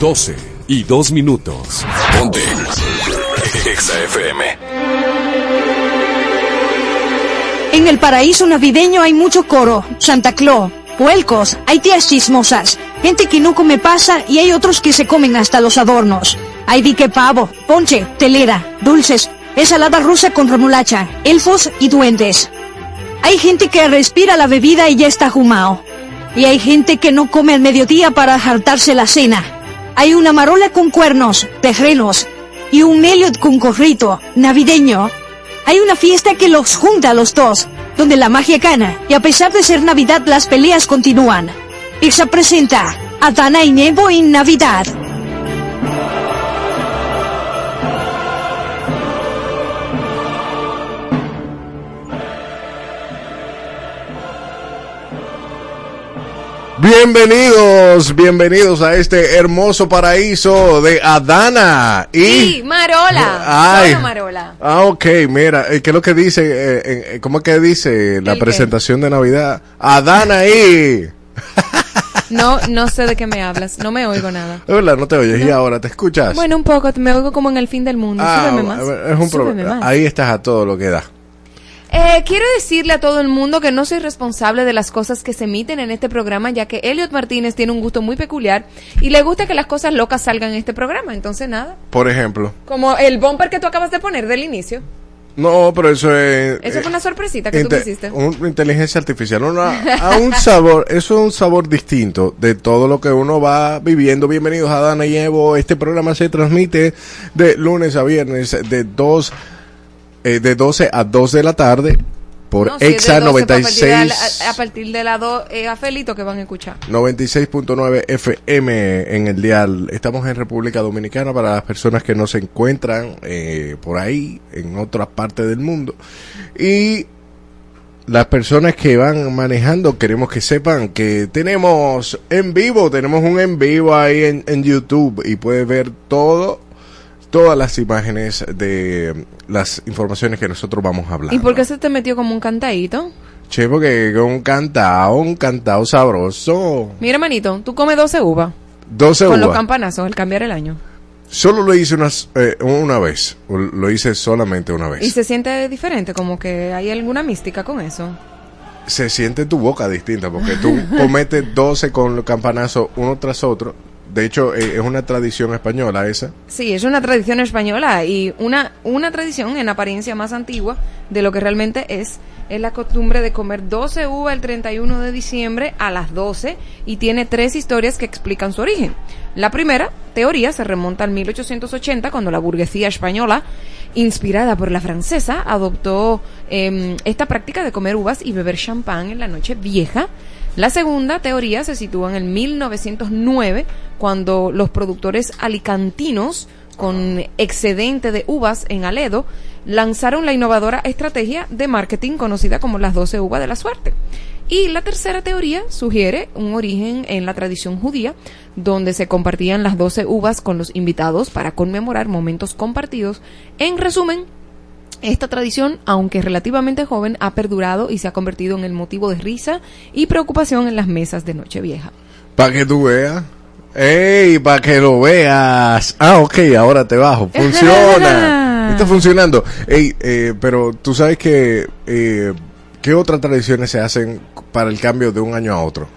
12 y 2 minutos. Ponte. Exa FM. En el paraíso navideño hay mucho coro, Santa Claus, puelcos, hay tías chismosas, gente que no come pasa y hay otros que se comen hasta los adornos. Hay dique pavo, ponche, telera, dulces, ensalada rusa con remolacha, elfos y duendes. Hay gente que respira la bebida y ya está jumao. Y hay gente que no come al mediodía para jartarse la cena. Hay una marola con cuernos, terrenos y un Elliot con corrito, navideño. Hay una fiesta que los junta a los dos, donde la magia gana, y a pesar de ser Navidad las peleas continúan. Pizza presenta a Dana y Nebo en Navidad. Bienvenidos, bienvenidos a este hermoso paraíso de Adana y... Sí, Marola. Ay. Solo Marola. Ah, ok, mira, eh, ¿qué es lo que dice? eh, eh, ¿Cómo es que dice la presentación de Navidad? Adana y... No, no sé de qué me hablas. No me oigo nada. Hola, no te oyes y ahora te escuchas. Bueno, un poco. Me oigo como en el fin del mundo. Ah, Súbeme más. es un Súbeme problema. más. Ahí estás a todo lo que da. Eh, quiero decirle a todo el mundo que no soy responsable de las cosas que se emiten en este programa, ya que Elliot Martínez tiene un gusto muy peculiar y le gusta que las cosas locas salgan en este programa. Entonces, nada. Por ejemplo. Como el bumper que tú acabas de poner del inicio. No, pero eso es... Eso eh, fue una sorpresita que tú me hiciste. una inteligencia artificial, una- a un sabor, eso es un sabor distinto de todo lo que uno va viviendo. Bienvenidos a Dana y Evo. Este programa se transmite de lunes a viernes de 2 eh, de 12 a 2 de la tarde por No, si Exa 12, pues, a partir de la- 96 A, partir de las 2, eh, a Felito que van a escuchar. 96.9 FM en el dial. Estamos en República Dominicana para las personas que no se encuentran eh, por ahí, en otras partes del mundo. Y las personas que van manejando, queremos que sepan que tenemos en vivo, tenemos un en vivo ahí en, en YouTube y puedes ver todo, todas las imágenes de las informaciones que nosotros vamos a hablar. ¿Y por qué se te metió como un cantadito? Che, porque un cantao, un cantao sabroso. Mira, manito, tú comes 12 uvas 12 con los uvas. campanazos al cambiar el año. Solo lo hice unas, eh, una vez. Lo hice solamente una vez. Y se siente diferente, como que hay alguna mística con eso. Se siente tu boca distinta porque tú cometes 12 con los campanazos uno tras otro. De hecho, eh, es una tradición española esa. Sí, es una tradición española y una, una tradición en apariencia más antigua de lo que realmente es. Es la costumbre de comer 12 uvas el 31 de diciembre a las 12 y tiene tres historias que explican su origen. La primera teoría se remonta al 1880 cuando la burguesía española, inspirada por la francesa, adoptó em, esta práctica de comer uvas y beber champán en la noche vieja. La segunda teoría se sitúa en el 1909 cuando los productores alicantinos con excedente de uvas en Aledo lanzaron la innovadora estrategia de marketing conocida como las 12 uvas de la suerte. Y la tercera teoría sugiere un origen en la tradición judía, donde se compartían las 12 uvas con los invitados para conmemorar momentos compartidos. En resumen, esta tradición, aunque relativamente joven, ha perdurado y se ha convertido en el motivo de risa y preocupación en las mesas de Nochevieja. Para que tú veas. ¡Ey! Para que lo veas. Ah, ok, ahora te bajo. Funciona. Está funcionando. Ey, eh, pero tú sabes que. Eh, ¿Qué otras tradiciones se hacen para el cambio de un año a otro?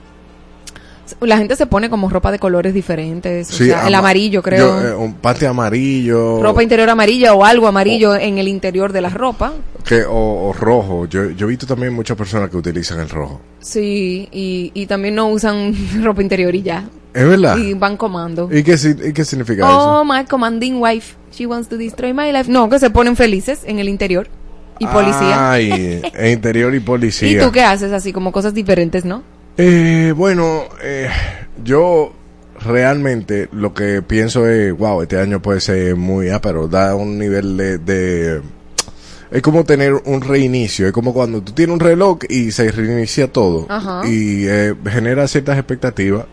La gente se pone como ropa de colores diferentes. o Sí, sea, el ama- amarillo, creo. yo, eh, un pante amarillo. ropa interior amarilla o algo amarillo en el interior de la ropa. que, o, o rojo. Yo, yo he visto también muchas personas que utilizan el rojo. Sí, y, y también no usan ropa interior y ya. ¿Es verdad? Y van comando. ¿Y qué, y qué significa Oh, eso? my commanding wife. She wants to destroy my life. No, que se ponen felices en el interior. Y policía. Ay, interior y policía. ¿Y tú qué haces? Así como cosas diferentes, ¿no? Eh, bueno, eh, yo realmente lo que pienso es, wow, este año puede ser muy ápero, da un nivel de, de- Es como tener un reinicio, es como cuando tú tienes un reloj y se reinicia todo Ajá. y eh, genera ciertas expectativas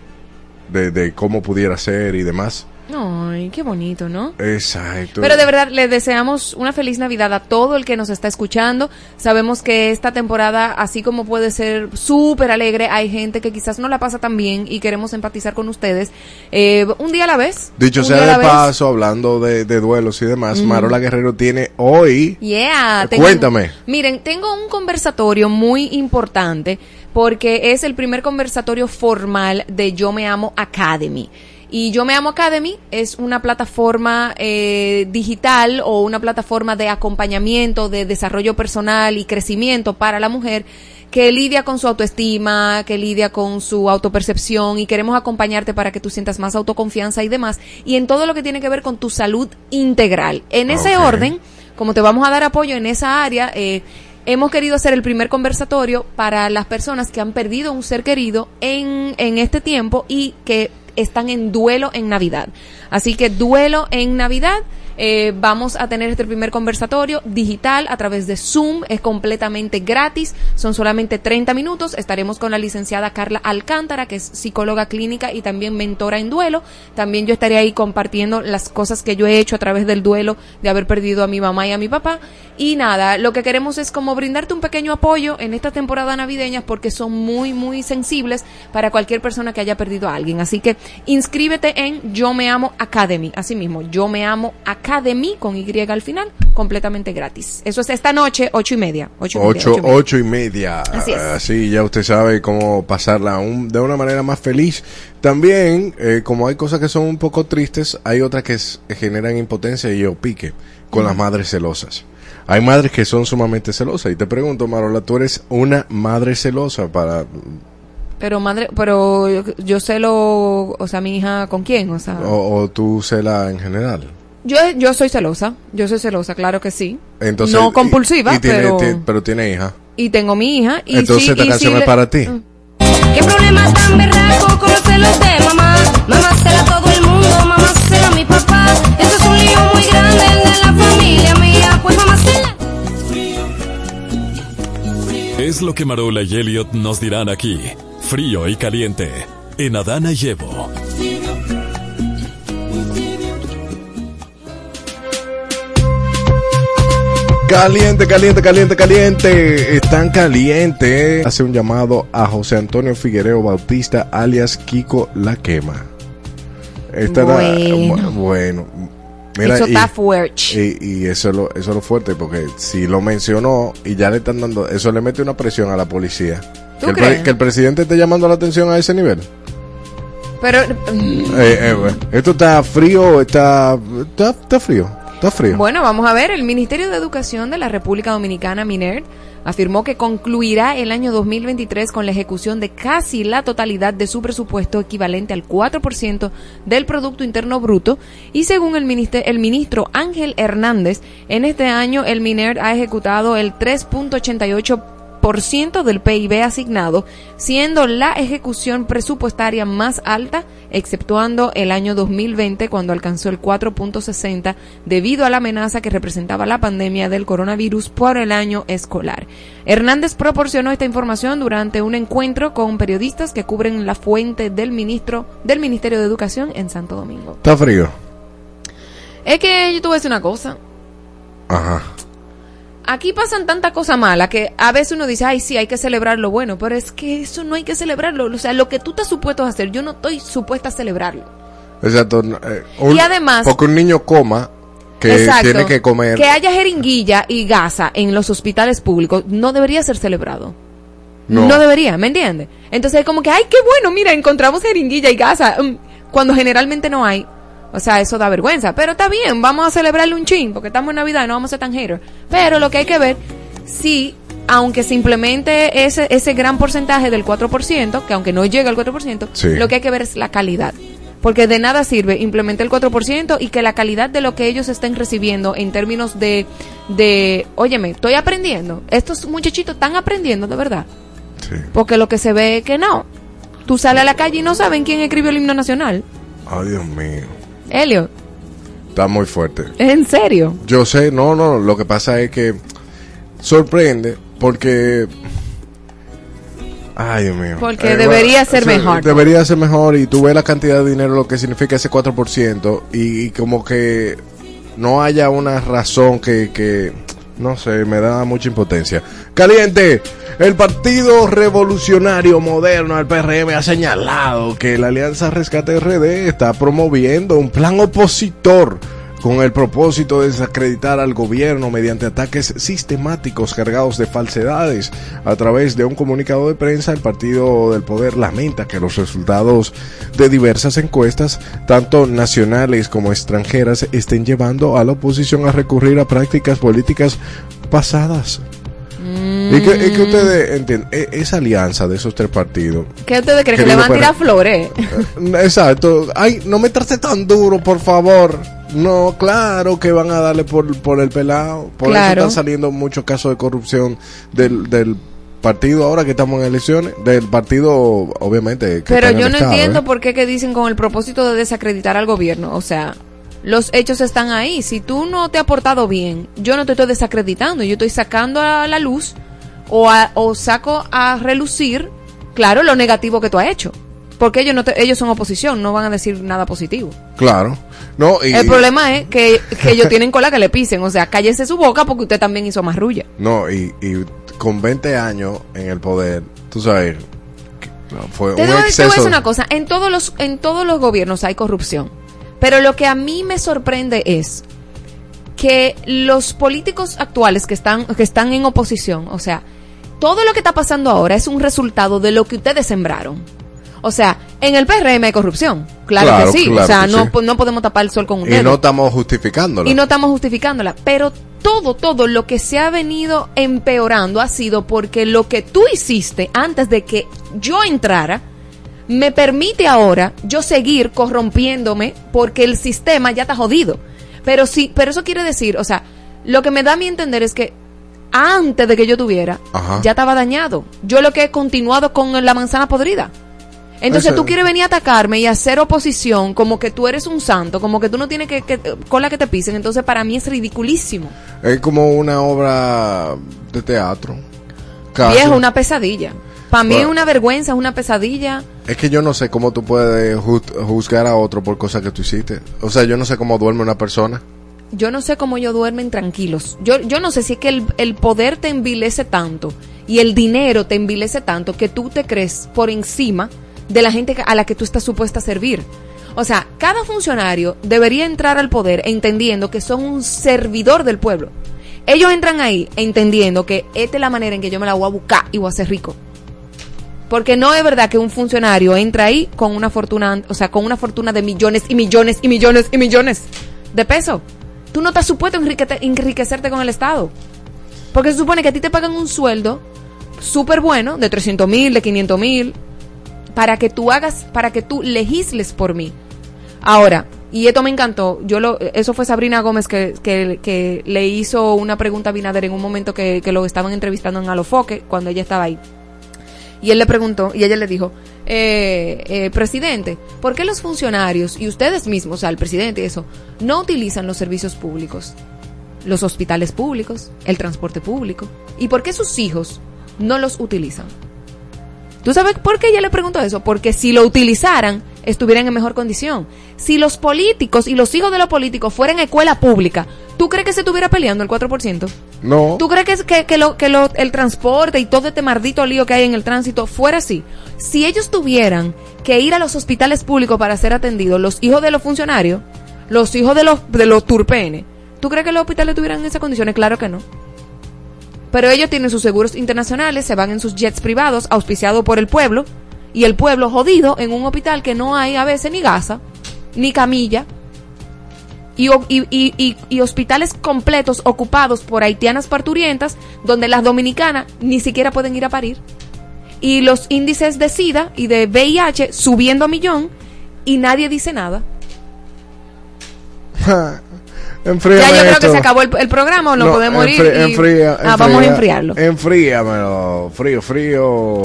de, de cómo pudiera ser y demás. Ay, qué bonito, ¿no? Exacto. Pero de verdad, le deseamos una feliz Navidad a todo el que nos está escuchando. Sabemos que esta temporada, así como puede ser súper alegre, hay gente que quizás no la pasa tan bien y queremos empatizar con ustedes. Eh, un día a la vez. Dicho sea de la vez. paso, hablando de, de duelos y demás, Marola Guerrero tiene hoy... Yeah. Cuéntame. Miren, tengo un conversatorio muy importante porque es el primer conversatorio formal de Yo Me Amo Academy. Y Yo Me Amo Academy es una plataforma eh, digital o una plataforma de acompañamiento, de desarrollo personal y crecimiento para la mujer que lidia con su autoestima, que lidia con su autopercepción y queremos acompañarte para que tú sientas más autoconfianza y demás. Y en todo lo que tiene que ver con tu salud integral. En ese Ok. orden, como te vamos a dar apoyo en esa área, eh, hemos querido hacer el primer conversatorio para las personas que han perdido un ser querido en, en este tiempo y que están en duelo en Navidad. Así que duelo en Navidad. Eh, vamos a tener este primer conversatorio digital a través de Zoom, es completamente gratis, son solamente 30 minutos, estaremos con la licenciada Carla Alcántara, que es psicóloga clínica y también mentora en duelo, también yo estaré ahí compartiendo las cosas que yo he hecho a través del duelo de haber perdido a mi mamá y a mi papá, y nada, lo que queremos es como brindarte un pequeño apoyo en esta temporada navideña porque son muy, muy sensibles para cualquier persona que haya perdido a alguien. Así que inscríbete en Yo Me Amo Academy. Así mismo, Yo Me Amo Academy con Y al final, completamente gratis. Eso es esta noche, ocho y media. Ocho y media, Ocho, media. ocho y media. Así es. Así ya usted sabe cómo pasarla un- de una manera más feliz. También, eh, como hay cosas que son un poco tristes, hay otras que generan impotencia y o pique con las madres celosas. Hay madres que son sumamente celosas. Y te pregunto, Marola, ¿tú eres una madre celosa para... Pero madre, pero yo, yo sé lo, o sea, mi hija con quién, o sea, o, o tú cela en general? Yo, yo soy celosa, yo soy celosa, claro que sí. Entonces, no compulsiva, y tiene- pero, ti- pero tiene hija. y tengo mi hija. Y Entonces sí, esta y canción sí es le- para ti. ¿Qué problema tan berraco con los celos de mamá? Mamá cela a todo el mundo, mamá cela a mi papá. Eso es un lío muy grande el de la familia mía. Pues mamá. Es lo que Marola y Elliot nos dirán aquí. Frío y caliente. En Adana y Evo. Caliente, caliente, caliente, caliente. Están caliente. Hace un llamado a José Antonio Figuereo Bautista, alias Kiko La Quema. Esta Bueno. bu- bueno. Mira, Eso y, está fuerte. y, y eso, es lo, eso es lo fuerte, porque si lo mencionó y ya le están dando, eso le mete una presión a la policía. ¿Tú Que el, crees? que el presidente esté llamando la atención a ese nivel. Pero, Eh, eh, esto está frío, está, está, está frío, Bueno, vamos a ver. El Ministerio de Educación de la República Dominicana, MINER, afirmó que concluirá el año 2023 con la ejecución de casi la totalidad de su presupuesto equivalente al 4% del Producto Interno Bruto y según el, el ministro Ángel Hernández, en este año el MINER ha ejecutado el 3.88% del PIB asignado, siendo la ejecución presupuestaria más alta, exceptuando el año 2020 cuando alcanzó el 4.60 debido a la amenaza que representaba la pandemia del coronavirus por el año escolar. Hernández proporcionó esta información durante un encuentro con periodistas que cubren la fuente del ministro del Ministerio de Educación en Santo Domingo. Está frío. Es que yo te voy a decir una cosa. Ajá. Aquí pasan tanta cosa mala que a veces uno dice, ay, sí, hay que celebrar lo bueno, pero es que eso no hay que celebrarlo. O sea, lo que tú estás supuesto a hacer, yo no estoy supuesta a celebrarlo. Exacto. eh, un- Y además- Porque un niño coma que Exacto. tiene que comer. Que haya jeringuilla y gasa en los hospitales públicos no debería ser celebrado. No. No, debería, ¿me entiendes? Entonces es como que, ay, qué bueno, mira, encontramos jeringuilla y gasa, mm, cuando generalmente no hay. O sea, eso da vergüenza. Pero está bien, vamos a celebrarle un chin, porque estamos en Navidad y no vamos a ser tan haters. Pero lo que hay que ver, si, aunque se implemente ese, ese gran porcentaje del 4%, que aunque no llega al 4%, Sí. lo que hay que ver es la calidad. Porque de nada sirve implementar el 4% y que la calidad de lo que ellos estén recibiendo en términos de, de, óyeme, estoy aprendiendo. Estos muchachitos están aprendiendo de verdad. Sí. Porque lo que se ve es que no. Tú sales a la calle y no saben quién escribió el himno nacional. Ay, Dios mío. Helio, Está muy fuerte. ¿es en serio? Yo sé, no, no, lo que pasa es que sorprende porque... Ay, Dios mío. Porque debería ser mejor. Debería ser mejor y tú ves la cantidad de dinero, lo que significa ese 4% y, y como que no haya una razón que, que, no sé, me da mucha impotencia. Caliente, el Partido Revolucionario Moderno, el PRM, ha señalado que la Alianza Rescate RD está promoviendo un plan opositor con el propósito de desacreditar al gobierno mediante ataques sistemáticos cargados de falsedades. A través de un comunicado de prensa, el Partido del Poder lamenta que los resultados de diversas encuestas, tanto nacionales como extranjeras, estén llevando a la oposición a recurrir a prácticas políticas pasadas. Y que, y que ustedes entienden, e- esa alianza de esos tres partidos ¿Qué ustedes creen? ¿Que le van a tirar flores? Exacto. Ay, no me trate tan duro, por favor. No, claro que van a darle por, por el pelado. Por Claro. eso están saliendo muchos casos de corrupción del, del partido ahora que estamos en elecciones. Del partido, obviamente. Que Pero yo no Estado, entiendo ¿eh? por qué que dicen con el propósito de desacreditar al gobierno. O sea, los hechos están ahí. Si tú no te has portado bien, yo no te estoy desacreditando. Yo estoy sacando a la luz o, a- o saco a relucir, claro, lo negativo que tú has hecho. Porque ellos, no te- ellos son oposición, no van a decir nada positivo. Claro. No, y, El problema es que, que ellos tienen cola que le pisen. O sea, cállese su boca porque usted también hizo más rulla. No, y, y con 20 años en el poder, tú sabes, fue Te, un doy- te voy a exceso. decir una cosa, en todos los en todos los gobiernos hay corrupción, pero lo que a mí me sorprende es que los políticos actuales que están que están en oposición, o sea, todo lo que está pasando ahora es un resultado de lo que ustedes sembraron. O sea, en el PRM hay corrupción, claro, Claro, que sí, claro o sea, no sí. no podemos tapar el sol con un y dedo no estamos justificándolo. y no estamos justificándola, pero todo, todo lo que se ha venido empeorando ha sido porque lo que tú hiciste antes de que yo entrara me permite ahora yo seguir corrompiéndome porque el sistema ya está jodido. Pero sí, pero eso quiere decir, o sea, lo que me da a mí entender es que antes de que yo tuviera, Ajá. ya estaba dañado. Yo lo que he continuado con la manzana podrida. Entonces Eso- tú quieres venir a atacarme y hacer oposición como que tú eres un santo, como que tú no tienes que, que cola que te pisen. Entonces para mí es ridiculísimo. Es como una obra de teatro. Casi. Viejo, una pesadilla. Para mí es Bueno. una vergüenza, es una pesadilla. Es que yo no sé cómo tú puedes ju- juzgar a otro por cosas que tú hiciste. O sea, yo no sé cómo duerme una persona. Yo no sé cómo ellos duermen tranquilos. Yo, yo no sé si es que el, el poder te envilece tanto y el dinero te envilece tanto que tú te crees por encima de la gente a la que tú estás supuesta a servir. O sea, cada funcionario debería entrar al poder entendiendo que son un servidor del pueblo. Ellos entran ahí entendiendo que esta es la manera en que yo me la voy a buscar y voy a ser rico. Porque no es verdad que un funcionario entra ahí con una fortuna, o sea, con una fortuna de millones y millones y millones y millones de pesos. Tú no estás supuesto a enriquecerte con el Estado. Porque se supone que a ti te pagan un sueldo súper bueno, de 300 mil, de 500 mil, para que tú hagas, para que tú legisles por mí. Ahora, y esto me encantó, yo lo, eso fue Sabrina Gómez que, que, le hizo una pregunta a Binader en un momento que, que lo estaban entrevistando en Alofoque, cuando ella estaba ahí. Y él le preguntó, y ella le dijo, eh, eh, presidente, ¿por qué los funcionarios y ustedes mismos, o sea, el presidente y eso, no utilizan los servicios públicos? Los hospitales públicos, el transporte público. ¿Y por qué sus hijos no los utilizan? ¿Tú sabes por qué yo le pregunto eso? Porque si lo utilizaran, estuvieran en mejor condición. Si los políticos y los hijos de los políticos fueran escuela pública, ¿tú crees que se estuviera peleando el 4%? No. ¿Tú crees que, es- que, que lo, que lo- el transporte y todo este maldito lío que hay en el tránsito fuera así? Si ellos tuvieran que ir a los hospitales públicos para ser atendidos, los hijos de los funcionarios, los hijos de los, de los turpenes, ¿tú crees que los hospitales tuvieran esas condiciones? Claro que no. Pero ellos tienen sus seguros internacionales, se van en sus jets privados, auspiciados por el pueblo, y el pueblo jodido en un hospital que no hay a veces ni gasa, ni camilla, y, y hospitales completos ocupados por haitianas parturientas, donde las dominicanas ni siquiera pueden ir a parir, y los índices de SIDA y de VIH subiendo a millón, y nadie dice nada. Enfríame ya yo creo esto. que se acabó el, el programa o no, podemos ir. enfri- y- enfría- ah, vamos a enfriarlo. Enfríamelo. Frío, frío.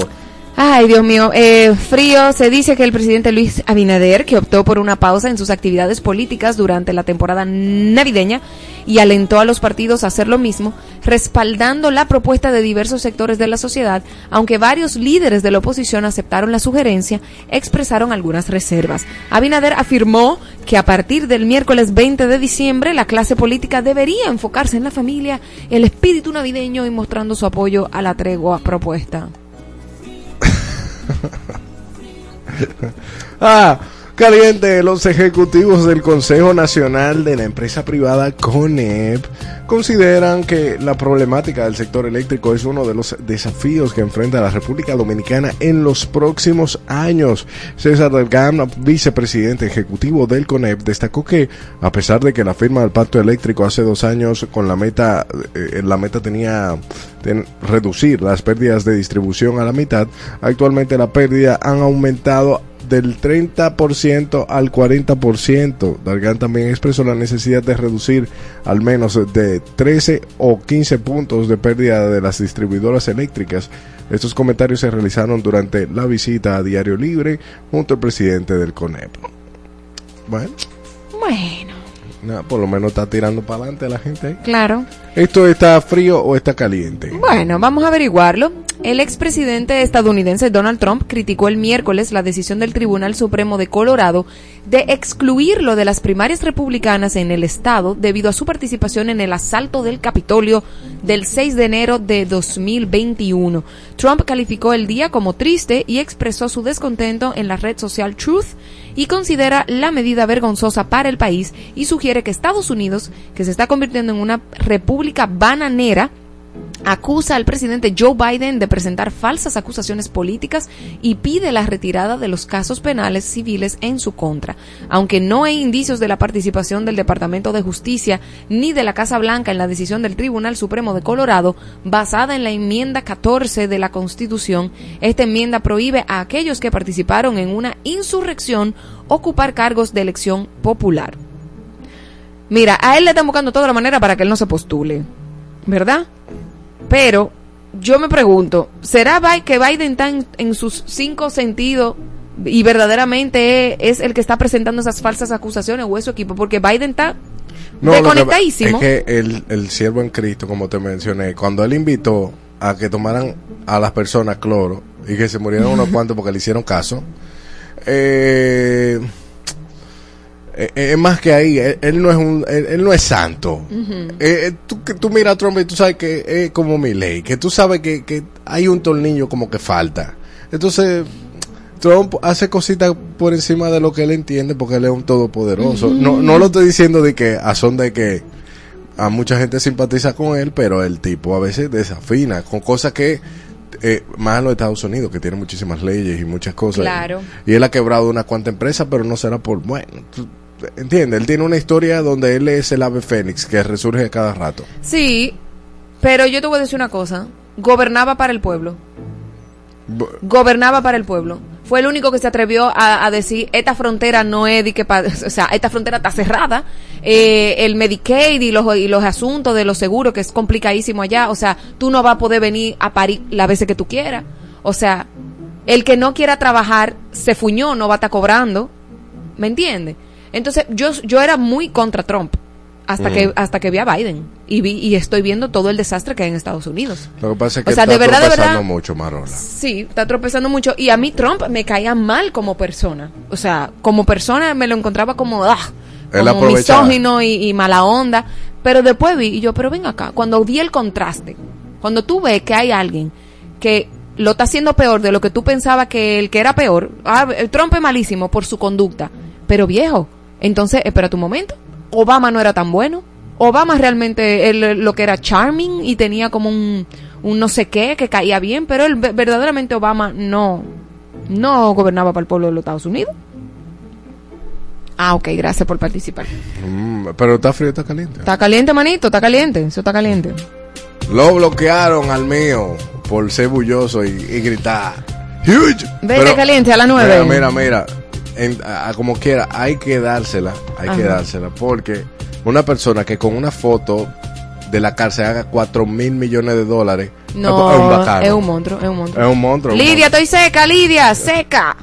Ay, Dios mío, eh, frío. Se dice que el presidente Luis Abinader, que optó por una pausa en sus actividades políticas durante la temporada navideña y alentó a los partidos a hacer lo mismo, respaldando la propuesta de diversos sectores de la sociedad, aunque varios líderes de la oposición aceptaron la sugerencia, expresaron algunas reservas. Abinader afirmó que a partir del miércoles 20 de diciembre la clase política debería enfocarse en la familia, el espíritu navideño y mostrando su apoyo a la tregua propuesta. Ah, caliente. Los ejecutivos del Consejo Nacional de la empresa privada CONEP consideran que la problemática del sector eléctrico es uno de los desafíos que enfrenta la República Dominicana en los próximos años. César Delgado, vicepresidente ejecutivo del CONEP, destacó que a pesar de que la firma del pacto eléctrico hace dos años con la meta, eh, la meta tenía ten- reducir las pérdidas de distribución a la mitad, actualmente la pérdida han aumentado del 30% al 40%. Dargan también expresó la necesidad de reducir al menos de 13 o 15 puntos de pérdida de las distribuidoras eléctricas. Estos comentarios se realizaron durante la visita a Diario Libre junto al presidente del CONEP. Bueno, Bueno, por lo menos está tirando para adelante la gente ahí. claro. ¿Esto está frío o está caliente? Bueno, vamos a averiguarlo. El expresidente estadounidense Donald Trump criticó el miércoles la decisión del Tribunal Supremo de Colorado de excluirlo de las primarias republicanas en el estado debido a su participación en el asalto del Capitolio del 6 de enero de 2021. Trump calificó el día como triste y expresó su descontento en la red social Truth y considera la medida vergonzosa para el país y sugiere que Estados Unidos, que se está convirtiendo en una república bananera, acusa al presidente Joe Biden de presentar falsas acusaciones políticas y pide la retirada de los casos penales civiles en su contra. Aunque no hay indicios de la participación del Departamento de Justicia ni de la Casa Blanca en la decisión del Tribunal Supremo de Colorado, basada en la enmienda 14 de la Constitución, esta enmienda prohíbe a aquellos que participaron en una insurrección ocupar cargos de elección popular. Mira, a él le están buscando toda la manera para que él no se postule, ¿verdad? Pero yo me pregunto, ¿será que Biden está en, en sus cinco sentidos y verdaderamente es, el que está presentando esas falsas acusaciones o es su equipo? Porque Biden está que- desconectadísimo. es que el, el siervo en Cristo, como te mencioné, cuando él invitó a que tomaran a las personas cloro y que se murieran unos cuantos porque le hicieron caso, eh, eh, es más que ahí, él, él no es un, él, él no es santo. Eh, eh, tú, que tú miras a Trump y tú sabes que es como mi ley, que tú sabes que, que hay un tornillo como que falta. Entonces, Trump hace cositas por encima de lo que él entiende porque él es un todopoderoso. No, no lo estoy diciendo de que a son de que a mucha gente simpatiza con él, pero el tipo a veces desafina con cosas que eh, más en los Estados Unidos, que tiene muchísimas leyes y muchas cosas. Claro. Y él ha quebrado una cuanta empresa, pero no será por, bueno, entiende, él tiene una historia donde él es el ave fénix que resurge cada rato. Sí, pero yo te voy a decir una cosa. Gobernaba para el pueblo. Gobernaba para el pueblo. Fue el único que se atrevió a, a decir, esta frontera no es de que, o sea, esta frontera está cerrada. Eh, el Medicaid y los, y los asuntos de los seguros, que es complicadísimo allá. O sea, tú no vas a poder venir a París las veces que tú quieras. O sea, el que no quiera trabajar se fuñó, no va a estar cobrando. ¿Me entiendes? Entonces, yo, yo era muy contra Trump. hasta Mm. que hasta que vi a Biden y vi y estoy viendo todo el desastre que hay en Estados Unidos. Lo que pasa es que O sea, está de verdad, de tropezando verdad- mucho, Marola. Sí, está tropezando mucho y a mí Trump me caía mal como persona. O sea, como persona me lo encontraba como ah, como misógino y, y mala onda, pero después vi y yo, pero ven acá, cuando vi el contraste, cuando tú ves que hay alguien que lo está haciendo peor de lo que tú pensabas que el que era peor, ah, el Trump es malísimo por su conducta, pero viejo, entonces espera tu momento, Obama no era tan bueno, Obama realmente él, lo que era charming y tenía como un, un no sé qué que caía bien, pero él ve- verdaderamente Obama no no gobernaba para el pueblo de los Estados Unidos. Ah, ok, gracias por participar. Mm, pero está frío, está caliente. Está caliente, manito, está caliente, eso está caliente. Lo bloquearon al mío por ser bulloso y, y gritar. Huge. Vete caliente a las nueve. Mira, mira, mira. En- a, a como quiera, hay que dársela. Hay que dársela. Porque una persona que con una foto de la cárcel haga 4 mil millones de dólares No, es un bacano. es un monstruo, es un monstruo. Es un monstruo. un Lidia, estoy seca, Lidia, seca.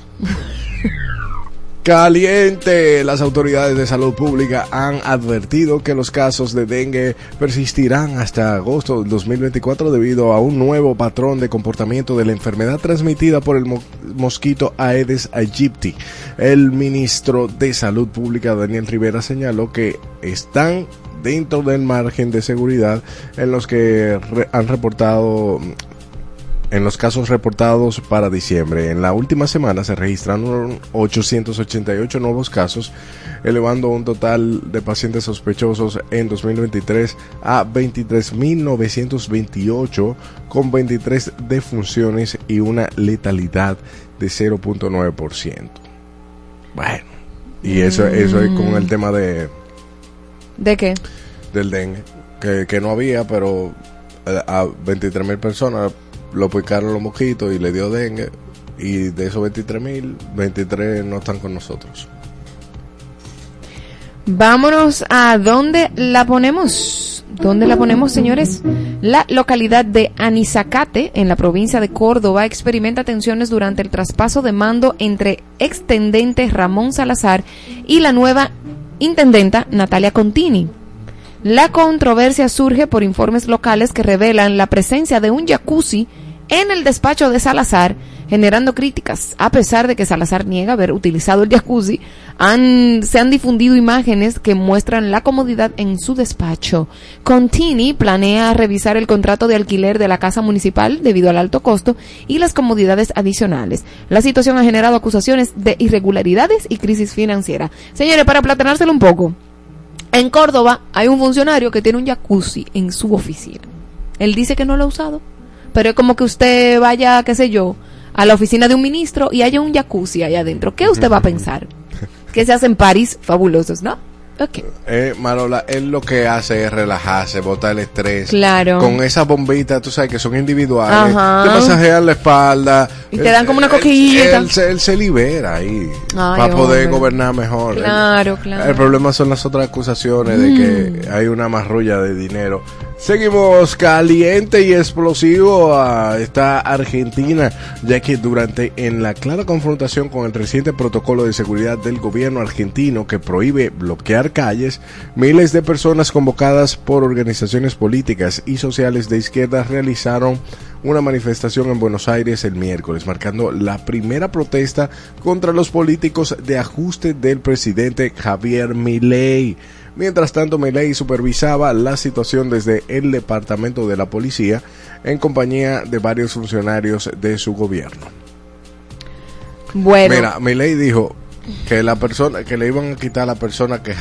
Caliente. Las autoridades de salud pública han advertido que los casos de dengue persistirán hasta agosto del 2024 debido a un nuevo patrón de comportamiento de la enfermedad transmitida por el mo- mosquito Aedes aegypti. El ministro de Salud Pública Daniel Rivera señaló que están dentro del margen de seguridad en los que han reportado en los casos reportados para diciembre. En la última semana se registraron 888 nuevos casos, elevando un total de pacientes sospechosos en 2023 a 23.928, con 23 defunciones y una letalidad de 0.9%. Bueno, y eso, eso es con el tema de, ¿De qué? del dengue, que, que no había, pero eh, a 23 mil personas lo picaron los mosquitos y le dio dengue. Y de esos 23 mil, 23 no están con nosotros. Vámonos a dónde la ponemos. ¿Dónde la ponemos, señores? La localidad de Anizacate, en la provincia de Córdoba, experimenta tensiones durante el traspaso de mando entre extendente Ramón Salazar y la nueva intendenta Natalia Contini. La controversia surge por informes locales que revelan la presencia de un jacuzzi en el despacho de Salazar, generando críticas. A pesar de que Salazar niega haber utilizado el jacuzzi, han- se han difundido imágenes que muestran la comodidad en su despacho. Contini planea revisar el contrato de alquiler de la casa municipal debido al alto costo y las comodidades adicionales. La situación ha generado acusaciones de irregularidades y crisis financiera. Señores, para platanárselo un poco, en Córdoba hay un funcionario que tiene un jacuzzi en su oficina. Él dice que no lo ha usado, pero es como que usted vaya, qué sé yo, a la oficina de un ministro y haya un jacuzzi allá adentro. ¿Qué usted va a pensar? Que se hacen paris fabulosos, ¿no? Eh, Marola, él lo que hace es relajarse, botar el estrés. Claro. Con esas bombitas, tú sabes que son individuales. Ajá. Te masajean la espalda. Y te Él- dan como una él- cosquillita. Él, se- él se libera ahí. Ay, para poder hombre. gobernar mejor. Claro, claro. El problema son las otras acusaciones de que hay una marrulla de dinero. Seguimos caliente y explosivo a esta Argentina, ya que durante en la clara confrontación con el reciente protocolo de seguridad del gobierno argentino que prohíbe bloquear calles, miles de personas convocadas por organizaciones políticas y sociales de izquierda realizaron una manifestación en Buenos Aires el miércoles, marcando la primera protesta contra los políticos de ajuste del presidente Javier Milei. Mientras tanto, Milei supervisaba la situación desde el departamento de la policía en compañía de varios funcionarios de su gobierno. Bueno, Mira, Milei dijo que la persona que le iban a quitar a la persona que, eh,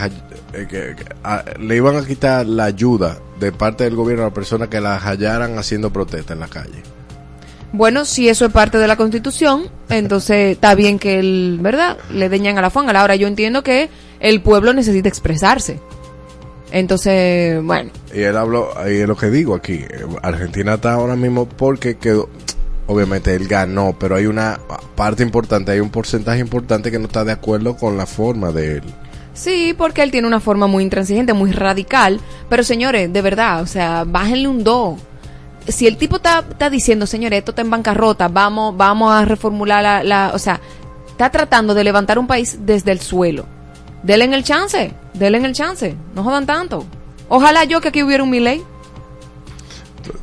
que- que- a- le iban a quitar la ayuda de parte del gobierno a la persona que la hallaran haciendo protesta en la calle. Bueno, si eso es parte de la constitución, entonces está bien que el, ¿verdad? Le deñan a la fanga. Ahora yo entiendo que el pueblo necesita expresarse. Entonces, bueno, Y él habló, y es lo que digo aquí, eh, Argentina está ahora mismo porque quedó, obviamente él ganó, pero hay una parte importante, hay un porcentaje importante que no está de acuerdo con la forma de él. Sí, porque él tiene una forma muy intransigente, muy radical. Pero señores, de verdad, o sea, bájenle un do. Si el tipo está, está diciendo, señores, esto está en bancarrota, vamos, vamos a reformular la, la- o sea, está tratando de levantar un país desde el suelo. Denle en el chance. Denle el chance. No jodan tanto. Ojalá yo que aquí hubiera un Milei.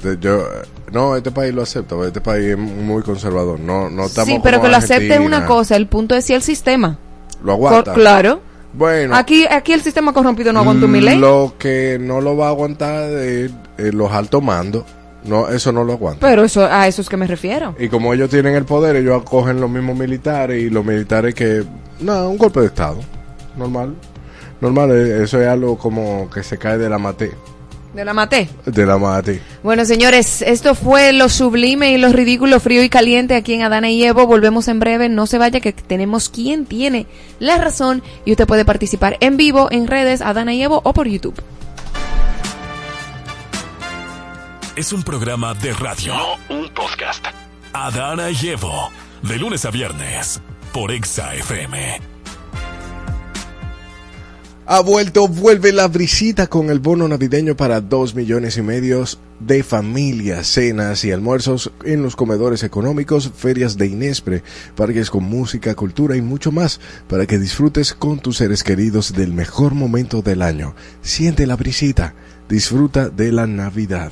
De- Yo, no, este país lo acepta, este país es muy conservador. No, no estamos Sí, pero que lo acepte es una cosa. El punto es si el sistema. Lo aguanta. Claro. Bueno, Aquí, aquí el sistema corrompido no aguanta un Milei. lo que no lo va a aguantar es eh, los altos mandos. No, eso no lo aguanta. Pero eso, a eso es que me refiero. Y como ellos tienen el poder, ellos acogen los mismos militares y los militares que... No, un golpe de Estado. Normal. Normal, eh, eso es algo como que se cae de la mate. De la maté. De la mate. Bueno, señores, esto fue lo sublime y lo ridículo, frío y caliente aquí en Adana y Evo. Volvemos en breve. No se vaya que tenemos quien tiene la razón y usted puede participar en vivo en redes Adana y Evo o por YouTube. Es un programa de radio. No un podcast. Adana y Evo. De lunes a viernes. Por Exa FM. Ha vuelto, vuelve la brisita con el bono navideño para dos millones y medio de familias, cenas y almuerzos en los comedores económicos, ferias de Inespre, parques con música, cultura y mucho más para que disfrutes con tus seres queridos del mejor momento del año. Siente la brisita, disfruta de la Navidad.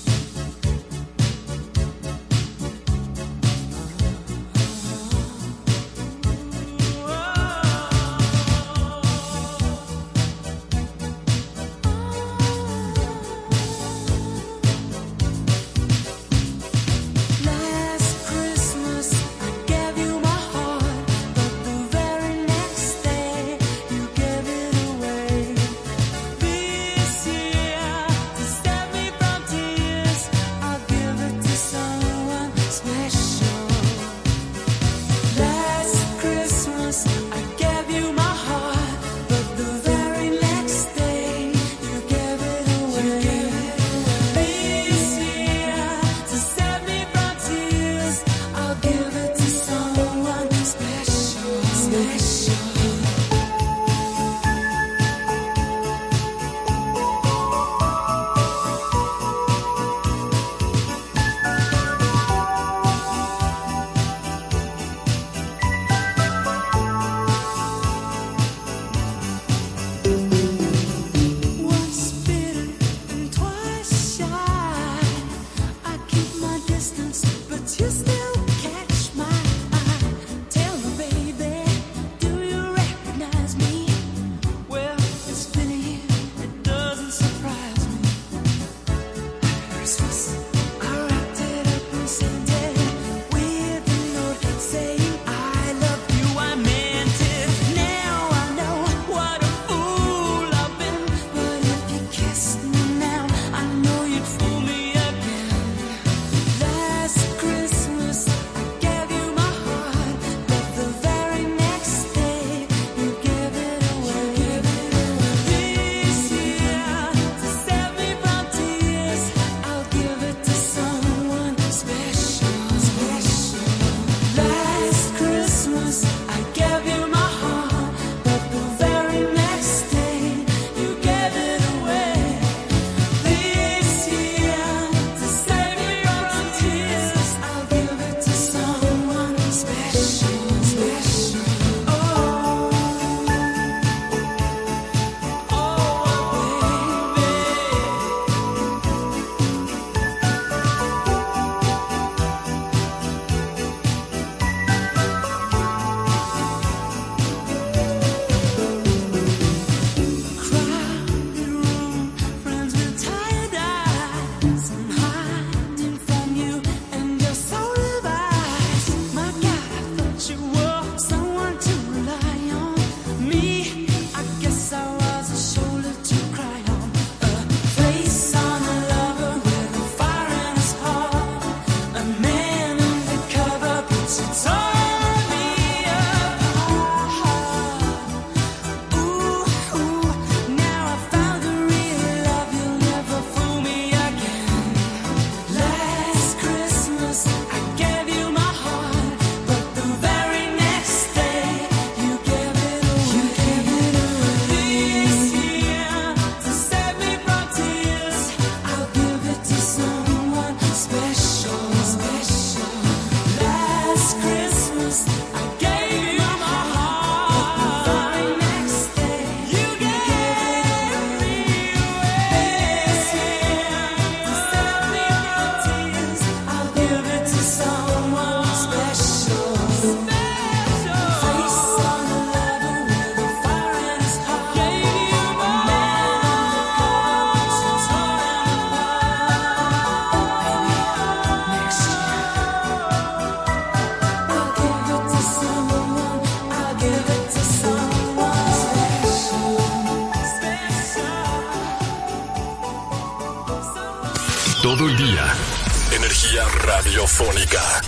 radiofónica.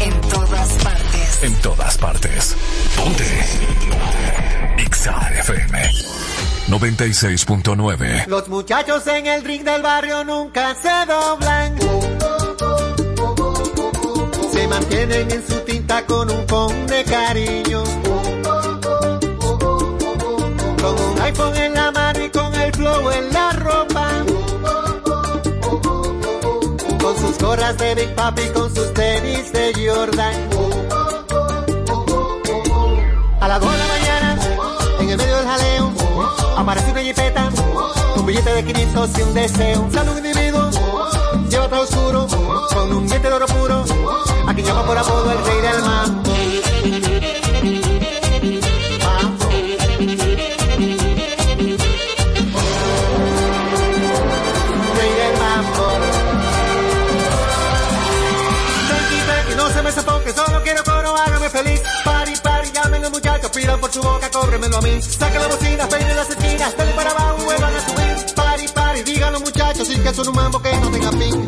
En todas partes. En todas partes. Ponte. Exa FM. 96.9. Los muchachos en el ring del barrio nunca se doblan. Se mantienen en su tinta con un con de cariño. Gorras de Big Papi, con sus tenis de Jordan. A las 2 de la mañana, en el medio del jaleo, aparece una jipeta, un billete de 500 y un deseo. Sale un individuo, lleva todo oscuro, con un diente de oro puro, a quien llama por apodo el rey del mambo. Su boca, cóbremelo a mí. Saquen la bocina, peinen las esquinas, denle para abajo, vuelvan a subir. Pari, pari, digan los muchachos, y que son un mambo que no tenga fin.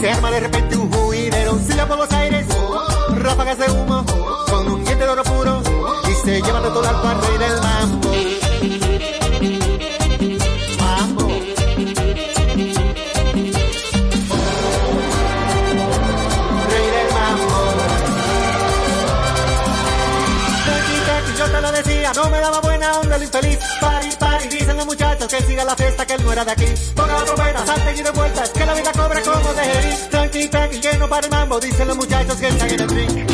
se arma de repente un juidero. Silla por los aires, ráfagas de humo, con un diente de oro puro y se lleva de todo al al rey del mambo. No me daba buena onda el infeliz. Pari, pari, dicen los muchachos que siga la fiesta, que él no era de aquí. La salte y de vueltas, Tranqui, que no para el mambo, dicen los muchachos que están en el ring.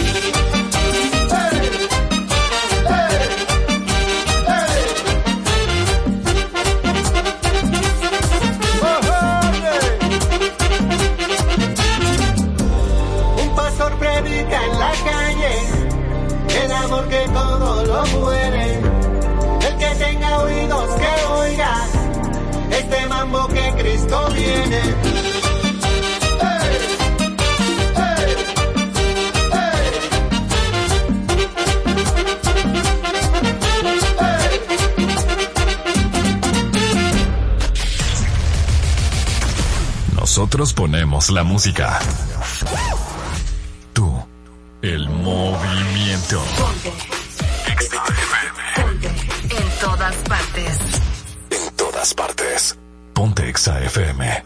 Un pastor predica en la calle el amor que todo lo muere. El que tenga oídos que oiga este mambo que Cristo viene. Nosotros ponemos la música. Tú, el movimiento. FM. En todas partes. En todas partes. Ponte Exa FM.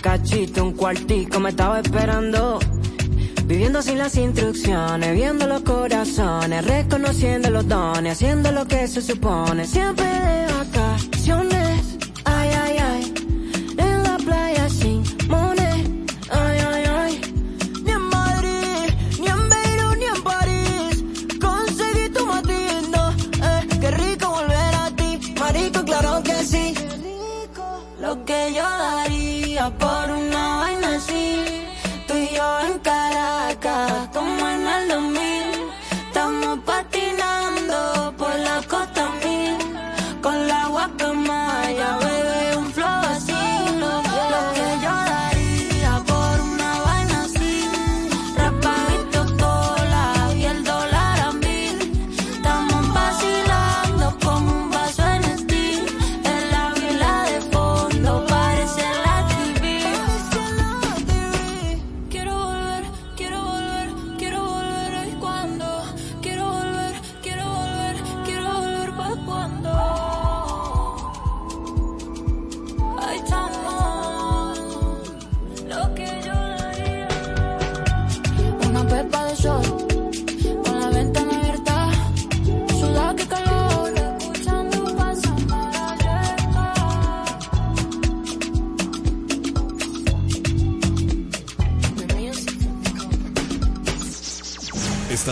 Cachito, un cuartico, me estaba esperando. Viviendo sin las instrucciones, viendo los corazones, reconociendo los dones, haciendo lo que se supone, siempre de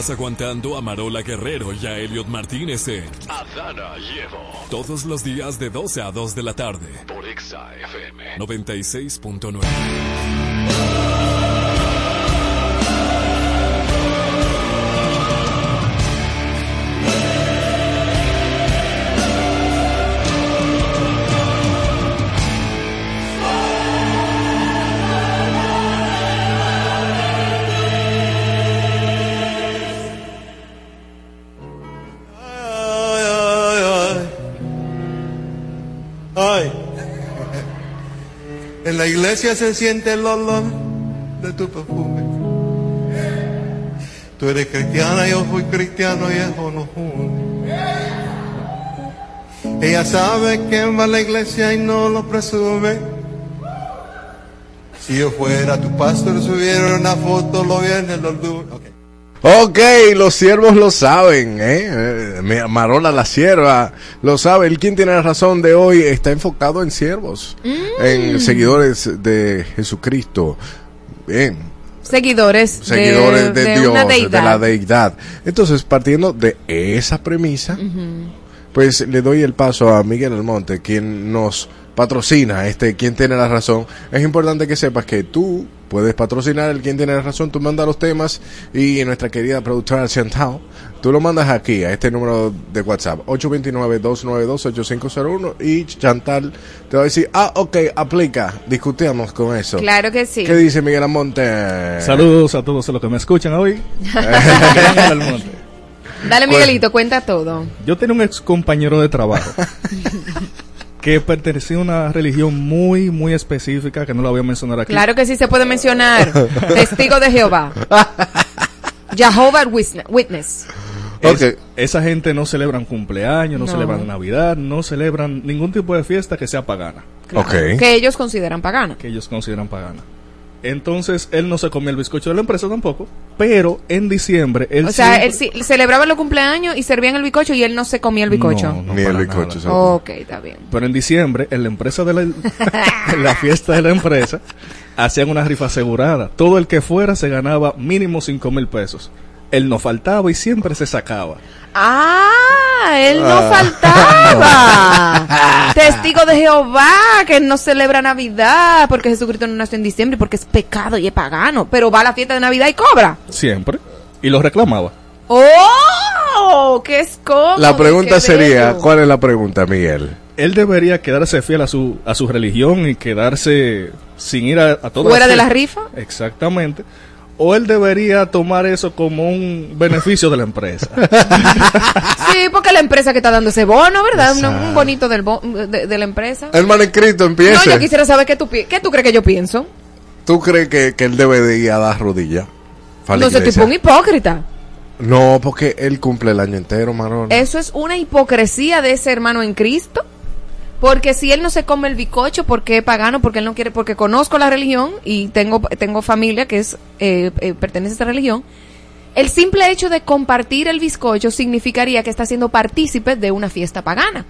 Estás aguantando a Marola Guerrero y a Elliot Martínez en Adana Llevo. todos los días de 12 a 2 de la tarde. Por Exa FM. 96.9. iglesia se siente el olor de tu perfume. Tú eres cristiana, yo fui cristiano y eso no une. Ella sabe que va a la iglesia y no lo presume. Si yo fuera tu pastor, subiera una foto los viernes, los lunes. Ok. Los siervos lo saben, ¿eh? Eh, Marola la sierva lo sabe. El quien tiene la razón de hoy está enfocado en siervos, en seguidores de Jesucristo. Bien, Seguidores, seguidores de, Dios, de la deidad. Entonces, partiendo de esa premisa, pues le doy el paso a Miguel Almonte, quien nos patrocina, este, quien tiene la razón. Es importante que sepas que tú puedes patrocinar el quien tiene la razón, tú mandas los temas y nuestra querida productora Chantal, tú lo mandas aquí, a este número de WhatsApp, 829-292-8501 y Chantal te va a decir, ah, ok, aplica, discutíamos con eso. Claro que sí. ¿Qué dice Miguel Almonte? Saludos a todos los que me escuchan hoy. Dale, Miguelito, cuenta todo. Yo tenía un ex compañero de trabajo que pertenecía a una religión muy, muy específica que no la voy a mencionar aquí. Claro que sí se puede mencionar. Testigo de Jehová. Jehovah Witness- Witness. Es- esa gente no celebran cumpleaños, no, No. celebran Navidad, no celebran ningún tipo de fiesta que sea pagana. Claro, Que ellos consideran pagana. Que ellos consideran pagana. Entonces, él no se comía el bizcocho de la empresa tampoco, pero en diciembre él o sea, siempre- él sí- celebraba los cumpleaños y servían el bicocho y él no se comía el bicocho. No, no, Ni el bizcocho, nada. Ok, está bien. Pero en diciembre, en la empresa de la, en la fiesta de la empresa, hacían una rifa asegurada. Todo el que fuera se ganaba mínimo cinco mil pesos. Él no faltaba y siempre se sacaba. Ah, él no Ah. faltaba. Testigo de Jehová, que no celebra Navidad porque Jesucristo no nació en diciembre, porque es pecado y es pagano. Pero va a la fiesta de Navidad y cobra. Siempre. Y lo reclamaba. ¡Oh! ¡Qué es cómodo! La pregunta sería, bello. ¿cuál es la pregunta, Miguel? Él debería quedarse fiel a su, a su religión y quedarse sin ir a, a todas ¿Fuera las de la rifa? Exactamente. O él debería tomar eso como un beneficio de la empresa. Sí, porque la empresa que está dando ese bono, ¿verdad? Un, un bonito del bo- de, de la empresa. Hermano en Cristo, No, yo quisiera saber qué tú, qué tú crees que yo pienso. ¿Tú crees que, que él debería dar rodillas? para la No iglesia? tipo un hipócrita. No, porque él cumple el año entero, Marola. Eso es una hipocresía de ese hermano en Cristo. Porque si él no se come el bicocho, porque es pagano, porque él no quiere, porque conozco la religión y tengo, tengo familia que es, eh, eh, pertenece a esa religión, el simple hecho de compartir el bizcocho significaría que está siendo partícipe de una fiesta pagana.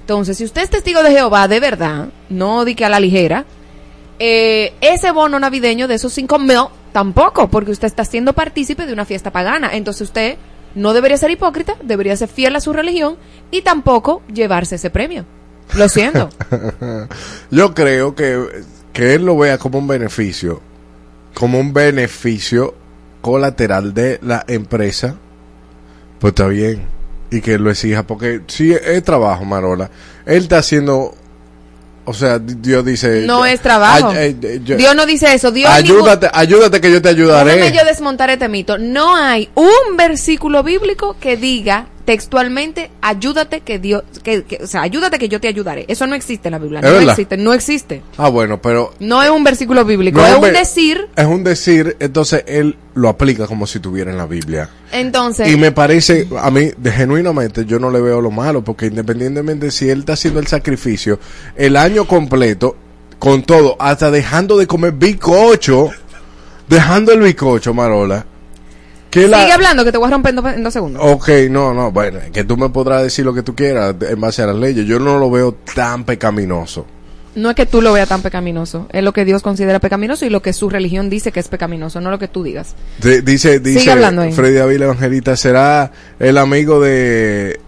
Entonces, si usted es testigo de Jehová de verdad, no di que a la ligera, eh, ese bono navideño de esos cinco mil tampoco, porque usted está siendo partícipe de una fiesta pagana. Entonces usted no debería ser hipócrita, debería ser fiel a su religión y tampoco llevarse ese premio. Lo siento. Yo creo que, que él lo vea como un beneficio, como un beneficio colateral de la empresa, pues está bien. Y que él lo exija, porque si es trabajo, Marola, él está haciendo, o sea, Dios dice... No es trabajo. Ay, ay, yo- Dios no dice eso. Dios ayúdate, ayúdate que yo te ayudaré. Déjame yo desmontar este mito. No hay un versículo bíblico que diga textualmente, ayúdate que Dios, que, que- o sea, ayúdate que yo te ayudaré. Eso no existe en la Biblia. ¿Es No verdad? existe, no existe. Ah, bueno, pero No es un versículo bíblico, No, es un decir. es un decir, entonces él lo aplica como si tuviera en la Biblia. Entonces, Y me parece, a mí, de, genuinamente, yo no le veo lo malo, porque independientemente si él está haciendo el sacrificio, el año completo, con todo, hasta dejando de comer bicocho, dejando el bicocho, Marola. Que la- sigue hablando que te voy a romper en dos, en dos segundos. Ok, no, no, bueno, que tú me podrás decir lo que tú quieras en base a las leyes. Yo no lo veo tan pecaminoso. No es que tú lo veas tan pecaminoso, es lo que Dios considera pecaminoso y lo que su religión dice que es pecaminoso, no lo que tú digas. De- dice, Sigue dice hablando ahí. Freddy David Evangelista, será el amigo de,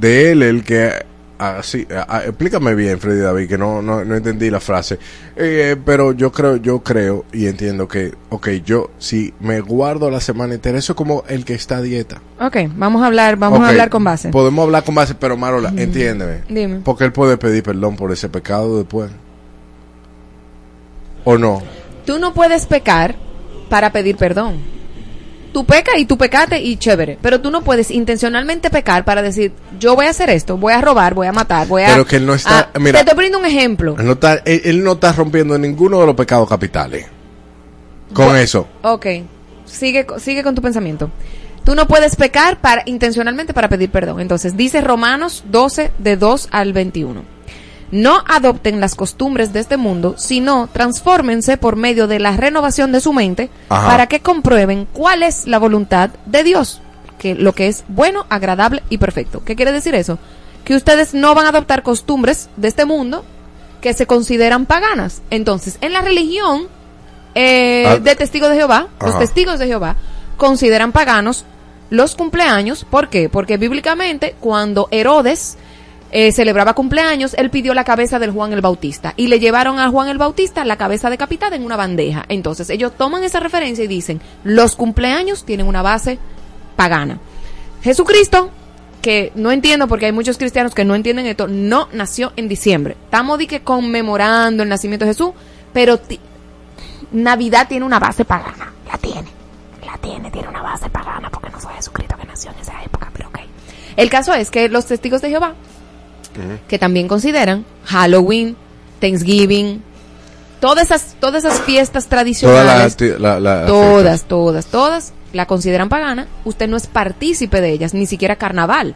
de él el que... Así, a- a- explícame bien, Freddy David, que no, no, no entendí la frase. Eh, pero yo creo, yo creo y entiendo que, ok, yo si me guardo la semana entera, eso es como el que está a dieta. Ok, vamos a hablar, vamos a hablar con base. Podemos hablar con base, pero Marola, entiéndeme. Dime. Porque él puede pedir perdón por ese pecado después. ¿O no? Tú no puedes pecar para pedir perdón. Tú pecas y tú pecate y chévere, pero tú no puedes intencionalmente pecar para decir, yo voy a hacer esto, voy a robar, voy a matar, voy a... Pero que él no está- Ah, mira. te estoy poniendo un ejemplo. Él no está, él, él no está rompiendo ninguno de los pecados capitales. Con eso. Ok, sigue, sigue con tu pensamiento. Tú no puedes pecar para, intencionalmente para pedir perdón. Entonces, dice Romanos 12, de 2 al 21. No adopten las costumbres de este mundo, sino transfórmense por medio de la renovación de su mente Ajá. para que comprueben cuál es la voluntad de Dios, que lo que es bueno, agradable y perfecto. ¿Qué quiere decir eso? Que ustedes no van a adoptar costumbres de este mundo que se consideran paganas. Entonces, en la religión eh, Ah. de testigos de Jehová, los testigos de Jehová consideran paganos los cumpleaños. ¿Por qué? Porque bíblicamente cuando Herodes eh, celebraba cumpleaños, él pidió la cabeza del Juan el Bautista y le llevaron a Juan el Bautista la cabeza decapitada en una bandeja. Entonces ellos toman esa referencia y dicen, los cumpleaños tienen una base pagana. Jesucristo, que no entiendo porque hay muchos cristianos que no entienden esto, no nació en diciembre. Estamos di que conmemorando el nacimiento de Jesús, pero Navidad tiene una base pagana. La tiene. La tiene, tiene una base pagana porque no fue Jesucristo que nació en esa época, pero ok. El caso es que los testigos de Jehová, que también consideran Halloween, Thanksgiving, todas esas, todas esas fiestas tradicionales, las la, la- todas, todas, todas, la consideran pagana, usted no es partícipe de ellas, ni siquiera carnaval.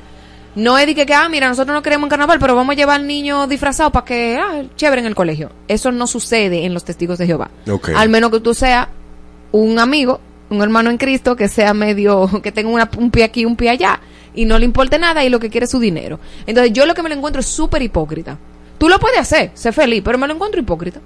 No es de que, que, ah, mira, nosotros no queremos un carnaval, pero vamos a llevar al niño disfrazado para que, ah, chévere en el colegio. Eso no sucede en los testigos de Jehová. Al menos que tú seas un amigo, un hermano en Cristo, que sea medio, que tenga una- un pie aquí, un pie allá, y no le importe nada y lo que quiere es su dinero. Entonces yo lo que me lo encuentro es súper hipócrita. Tú lo puedes hacer, sé feliz, pero me lo encuentro hipócrita.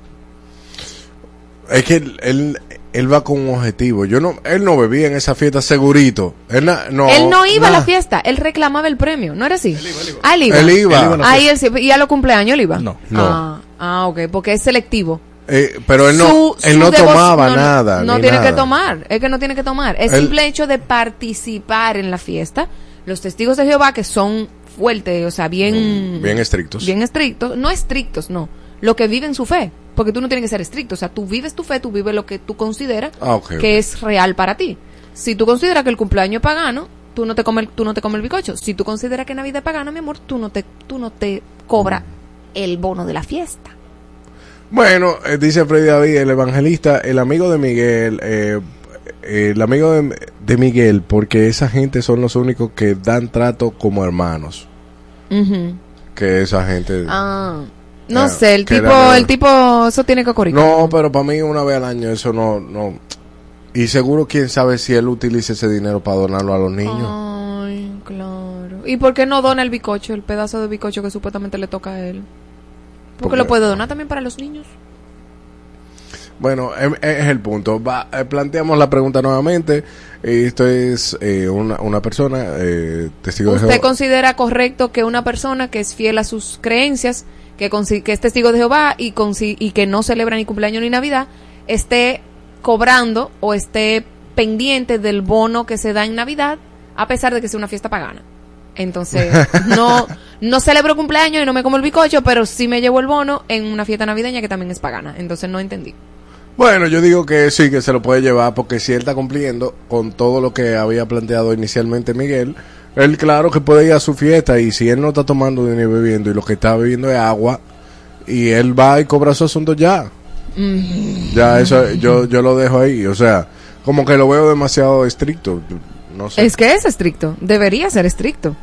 Es que él, él, él va con un objetivo. Yo no, él no bebía en esa fiesta segurito. Él, na- no, él no iba a la na- fiesta, él reclamaba el premio, ¿no era así? Ah, él iba. Él iba. Él iba a la Ahí él sí- ¿Y a los cumpleaños él iba? No. No. Ah, ah, ok, porque es selectivo. Eh, pero él no, Su- él su no tomaba no, nada. No tiene nada. que tomar, es que no tiene que tomar. Es Él- simple hecho de participar en la fiesta. Los testigos de Jehová que son fuertes, o sea, bien... Bien estrictos. Bien estrictos, no estrictos, no. Lo que viven su fe, porque tú no tienes que ser estricto, o sea, tú vives tu fe, tú vives lo que tú consideras Ah, que es real para ti. Si tú consideras que el cumpleaños es pagano, tú no te comes tú no te comes el bicocho. Si tú consideras que Navidad es pagana, mi amor, tú no te tú no te cobras el bono de la fiesta. Bueno, eh, dice Freddy David, el evangelista, el amigo de Miguel, eh, el amigo de, de Miguel, porque esa gente son los únicos que dan trato como hermanos. Que esa gente... Ah, no sé, el tipo, era- el tipo, eso tiene que ocurrir. No, pero para mí una vez al año eso no, no. Y seguro quién sabe si él utiliza ese dinero para donarlo a los niños. Ay, claro. ¿Y por qué no dona el bicocho, el pedazo de bicocho que supuestamente le toca a él? Porque Porque- lo puede donar también para los niños. Bueno, em- es, el punto. Va, eh, planteamos la pregunta nuevamente. Esto es eh, una, una persona, eh, testigo de ¿Usted Jehová. considera correcto que una persona que es fiel a sus creencias, que, que es testigo de Jehová y, y que no celebra ni cumpleaños ni Navidad, esté cobrando o esté pendiente del bono que se da en Navidad, a pesar de que sea una fiesta pagana? Entonces, no, no celebro cumpleaños y no me como el bicocho, pero sí me llevo el bono en una fiesta navideña que también es pagana. Entonces, no entendí. Bueno, yo digo que sí, que se lo puede llevar porque si él está cumpliendo con todo lo que había planteado inicialmente Miguel, él claro que puede ir a su fiesta y si él no está tomando ni bebiendo y lo que está bebiendo es agua y él va y cobra su asunto ya. Ya eso yo yo lo dejo ahí, o sea, como que lo veo demasiado estricto, no sé. Es que es estricto, debería ser estricto.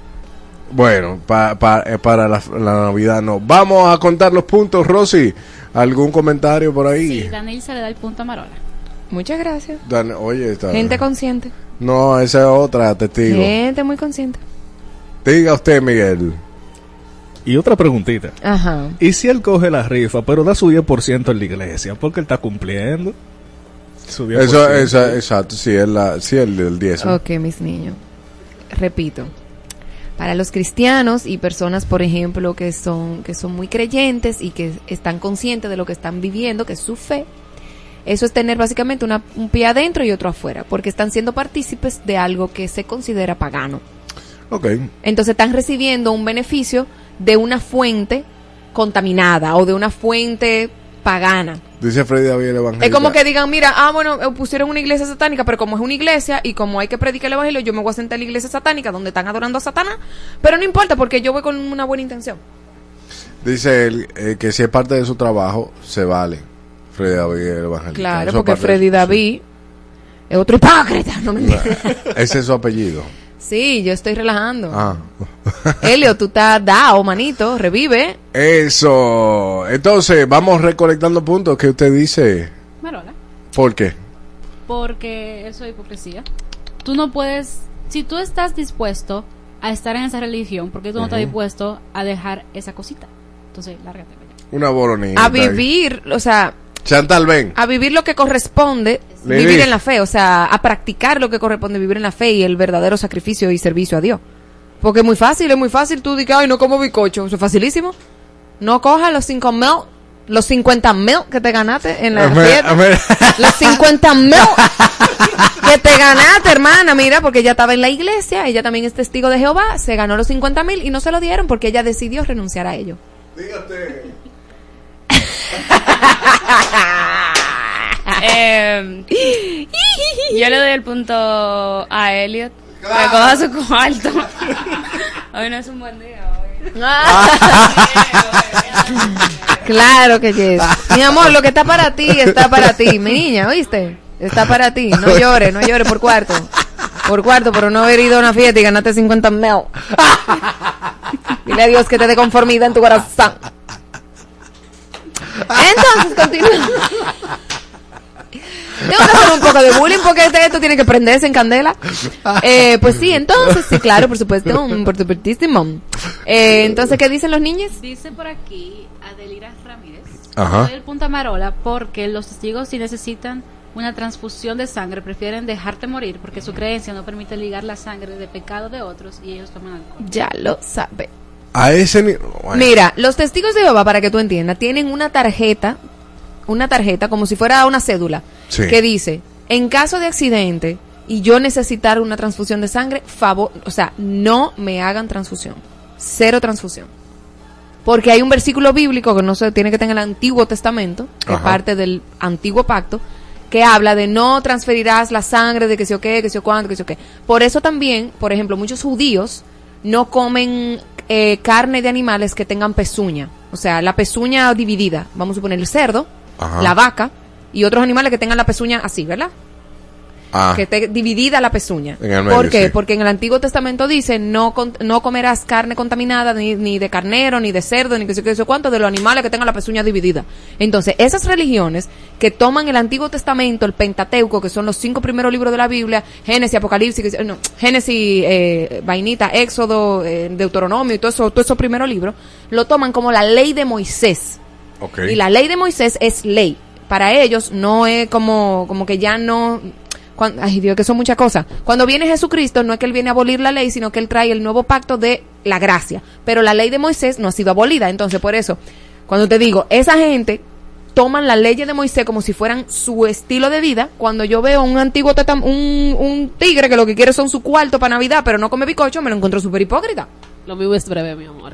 Bueno, pa- pa- eh, para la, la Navidad no. Vamos a contar los puntos, Rosy. ¿Algún comentario por ahí? Sí, Daniel se le da el punto a Marola. Muchas gracias. Dan- oye, está- Gente consciente. No, esa es otra, testigo. Gente muy consciente. Diga usted, Miguel. Y otra preguntita. Ajá. ¿Y si él coge la rifa, pero da su 10% en la iglesia? Porque él está cumpliendo. Su 10%. Eso, esa- exacto, sí, es la, sí, el del 10. ¿no? Ok, mis niños. Repito. Para los cristianos y personas, por ejemplo, que son, que son muy creyentes y que están conscientes de lo que están viviendo, que es su fe, eso es tener básicamente una- un pie adentro y otro afuera, porque están siendo partícipes de algo que se considera pagano. Ok. Entonces están recibiendo un beneficio de una fuente contaminada o de una fuente pagana. Dice Freddy David el Evangelio. Es como que digan, mira, ah, bueno, eh, pusieron una iglesia satánica, pero como es una iglesia y como hay que predicar el evangelio, yo me voy a sentar en la iglesia satánica donde están adorando a Satanás, pero no importa porque yo voy con una buena intención. Dice él eh, que si es parte de su trabajo, se vale. Freddy David el Evangelio. Claro, porque Freddy David es otro hipócrita, no me Ese es su apellido. Sí, yo estoy relajando. Ah. Helio, tú estás dao, manito, revive. Eso. Entonces, vamos recolectando puntos. ¿Qué usted dice? Marola. ¿Por qué? Porque eso es hipocresía. Tú no puedes, si tú estás dispuesto a estar en esa religión, porque tú no estás dispuesto a dejar esa cosita. Entonces, lárgate. vaya. Una boronita. A vivir, o sea, Chantal, ven. a vivir lo que corresponde vivir en la fe, o sea, a practicar lo que corresponde vivir en la fe y el verdadero sacrificio y servicio a Dios. Porque es muy fácil, es muy fácil tú dices, ay, no como bicocho, eso es facilísimo. No cojas los 5 mil, los 50 mil que te ganaste en la A fiesta. a. Los 50 mil que te ganaste, hermana, mira, porque ella estaba en la iglesia, ella también es testigo de Jehová, se ganó los 50 mil y no se lo dieron porque ella decidió renunciar a ello. Eh, yo le doy el punto a Elliot. Recoja su cuarto. Hoy no es un buen día. Hoy. Claro que yes. Mi amor, lo que está para ti, está para ti. Mi niña, ¿oíste? Está para ti. No llores, no llores por cuarto. Por cuarto, por no haber ido a una fiesta y ganaste 50 mil. Dile a Dios que te dé conformidad en tu corazón. Entonces, continúa. Tengo que hacer un poco de bullying porque este- esto tiene que prenderse en candela. Eh, pues sí, entonces, sí, claro, por supuesto, por supuestísimo. Eh, entonces, ¿qué dicen los niños? Dice por aquí Adelira Ramírez. Ajá. Doy el punto a Marola porque los testigos si necesitan una transfusión de sangre prefieren dejarte morir porque su creencia no permite ligar la sangre de pecado de otros y ellos toman alcohol. Ya lo sabe. A ese bueno. Mira, los testigos de Jehová, para que tú entiendas, tienen una tarjeta, una tarjeta como si fuera una cédula, Sí. que dice, en caso de accidente y yo necesitar una transfusión de sangre, favor, o sea, no me hagan transfusión. Cero transfusión. Porque hay un versículo bíblico que no se tiene que tener en el Antiguo Testamento, que es parte del Antiguo Pacto, que habla de no transferirás la sangre de que sé o qué, que sé o cuánto, que sé o qué. Por eso también, por ejemplo, muchos judíos no comen eh, carne de animales que tengan pezuña. O sea, la pezuña dividida. Vamos a suponer el cerdo, Ajá. la vaca y otros animales que tengan la pezuña así, ¿verdad? Ah, que esté dividida la pezuña. Medio, ¿Por qué? sí. Porque en el Antiguo Testamento dice no con- no comerás carne contaminada ni, ni de carnero, ni de cerdo, ni que sé qué, sé cuánto, de los animales que tengan la pezuña dividida. Entonces, esas religiones que toman el Antiguo Testamento, el Pentateuco, que son los cinco primeros libros de la Biblia, Génesis, Apocalipsis, que- no, Génesis, eh, Vainita, Éxodo, eh, Deuteronomio y todo eso, todos esos primeros libros, lo toman como la ley de Moisés. Y la ley de Moisés es ley. Para ellos no es como, como que ya no... cuan- ay Dios, que son muchas cosas. Cuando viene Jesucristo no es que Él viene a abolir la ley, sino que Él trae el nuevo pacto de la gracia. Pero la ley de Moisés no ha sido abolida. Entonces, por eso, cuando te digo, esa gente toman las leyes de Moisés como si fueran su estilo de vida. Cuando yo veo un antiguo tetam- un, un tigre que lo que quiere son su cuarto para Navidad, pero no come bicocho, me lo encuentro súper hipócrita. Lo mío es breve, mi amor.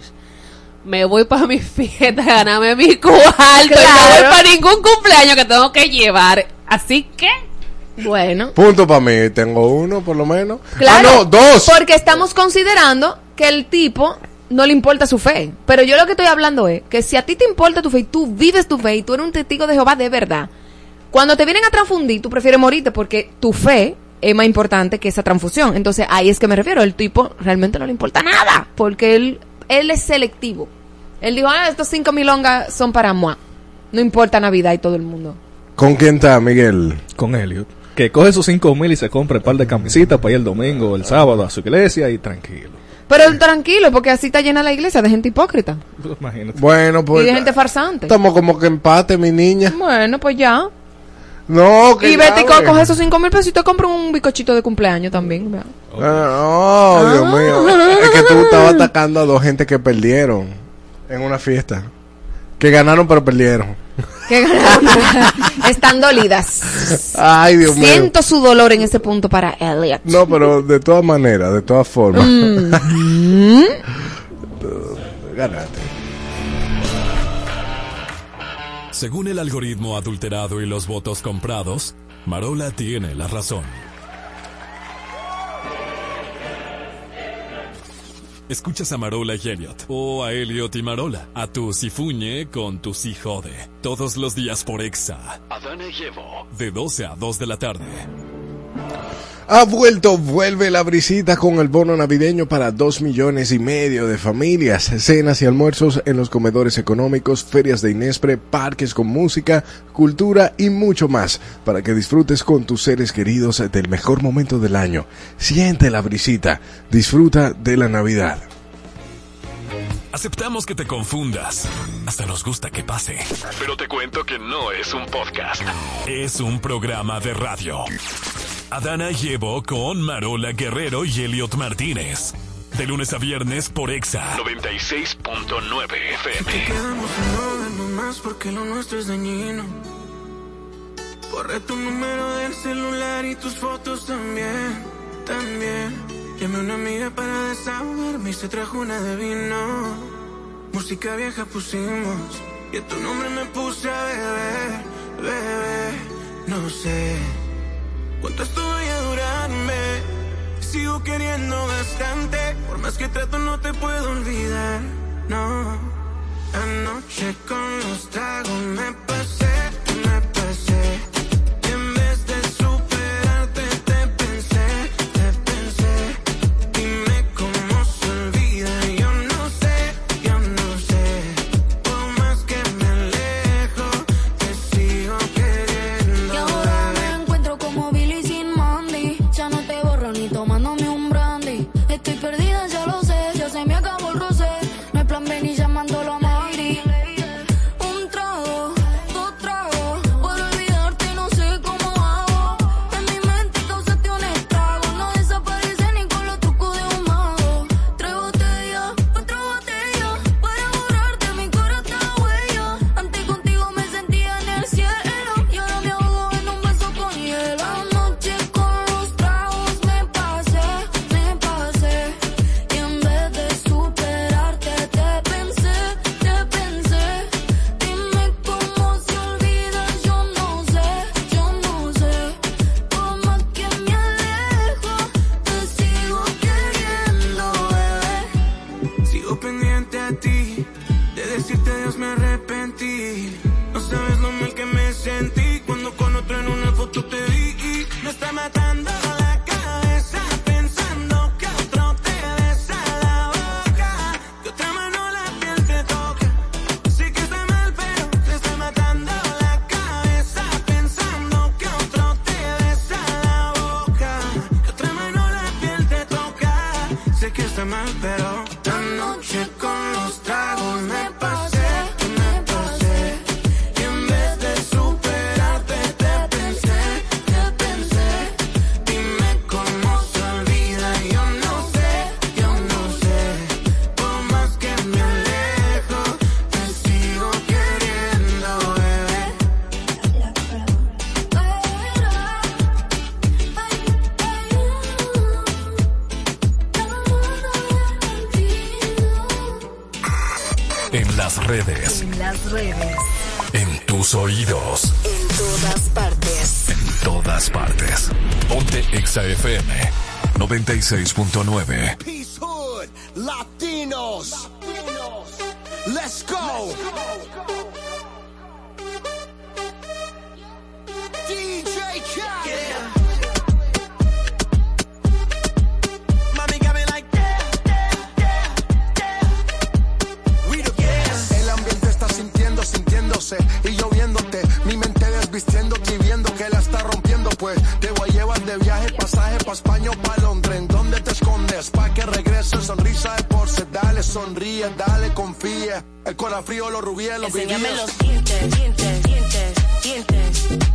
Me voy para mi fiesta, ganarme mi cuarto. Y no voy para ningún cumpleaños que tengo que llevar. Así que. Bueno. Punto para mí. Tengo uno, por lo menos. Claro, Ah, no, dos. Porque estamos considerando que el tipo no le importa su fe. Pero yo lo que estoy hablando es que si a ti te importa tu fe y tú vives tu fe y tú eres un testigo de Jehová de verdad, cuando te vienen a transfundir, tú prefieres morirte porque tu fe es más importante que esa transfusión. Entonces ahí es que me refiero. El tipo realmente no le importa nada porque él, él es selectivo. Él dijo, ah, estos cinco mil ongas son para moi. No importa Navidad y todo el mundo. ¿Con quién está, Miguel? Con Elliot. Que coge sus cinco mil y se compra un par de camisitas para ir el domingo, el sábado a su iglesia y tranquilo. Pero tranquilo, porque así está llena la iglesia de gente hipócrita. Imagínate. Bueno, y pues. de gente farsante. Estamos como que empate, mi niña. Bueno, pues ya. No, que Y vete y coge esos cinco mil pesos y te compra un bicochito de cumpleaños también. vea. Ah, oh, Dios mío. Es que tú estabas atacando a dos gente que perdieron en una fiesta. Que ganaron pero perdieron. Que ganaron. Están dolidas. Ay, Dios mío. Siento su dolor en ese punto para Elliot. No, pero de todas maneras, de todas formas. Mm. Ganaste. Según el algoritmo adulterado y los votos comprados, Marola tiene la razón. Escuchas a Marola y Elliot, o a Elliot y Marola, a tu Sifuñe con tu Si Jode, todos los días por Exa, Adana y Evo. de 12 a 2 de la tarde. Ha vuelto, vuelve la brisita con el bono navideño para dos millones y medio de familias, cenas y almuerzos en los comedores económicos, ferias de Inespre, parques con música, cultura y mucho más, para que disfrutes con tus seres queridos del mejor momento del año. Siente la brisita, disfruta de la Navidad. Aceptamos que te confundas. Hasta nos gusta que pase. Pero te cuento que no es un podcast. Es un programa de radio. Adana y Evo con Marola Guerrero y Elliot Martínez. De lunes a viernes por Exa. 96.9 FM. Quedamos en no vernos más porque lo nuestro es dañino. Borré tu número del celular y tus fotos también, también. Llamé a una amiga para desahogarme y se trajo una de vino. Música vieja pusimos y a tu nombre me puse a beber, bebé. No sé cuánto esto vaya a durarme. Sigo queriendo bastante, por más que trato no te puedo olvidar, no. Anoche con los tragos me pasé, me pasé. Redes, En las redes. en tus oídos, En todas partes. en todas partes. Ponte Exa FM 96.9. El corazón frío, los rubíes, los Enséñame vivíes. los dientes, dientes, dientes, dientes.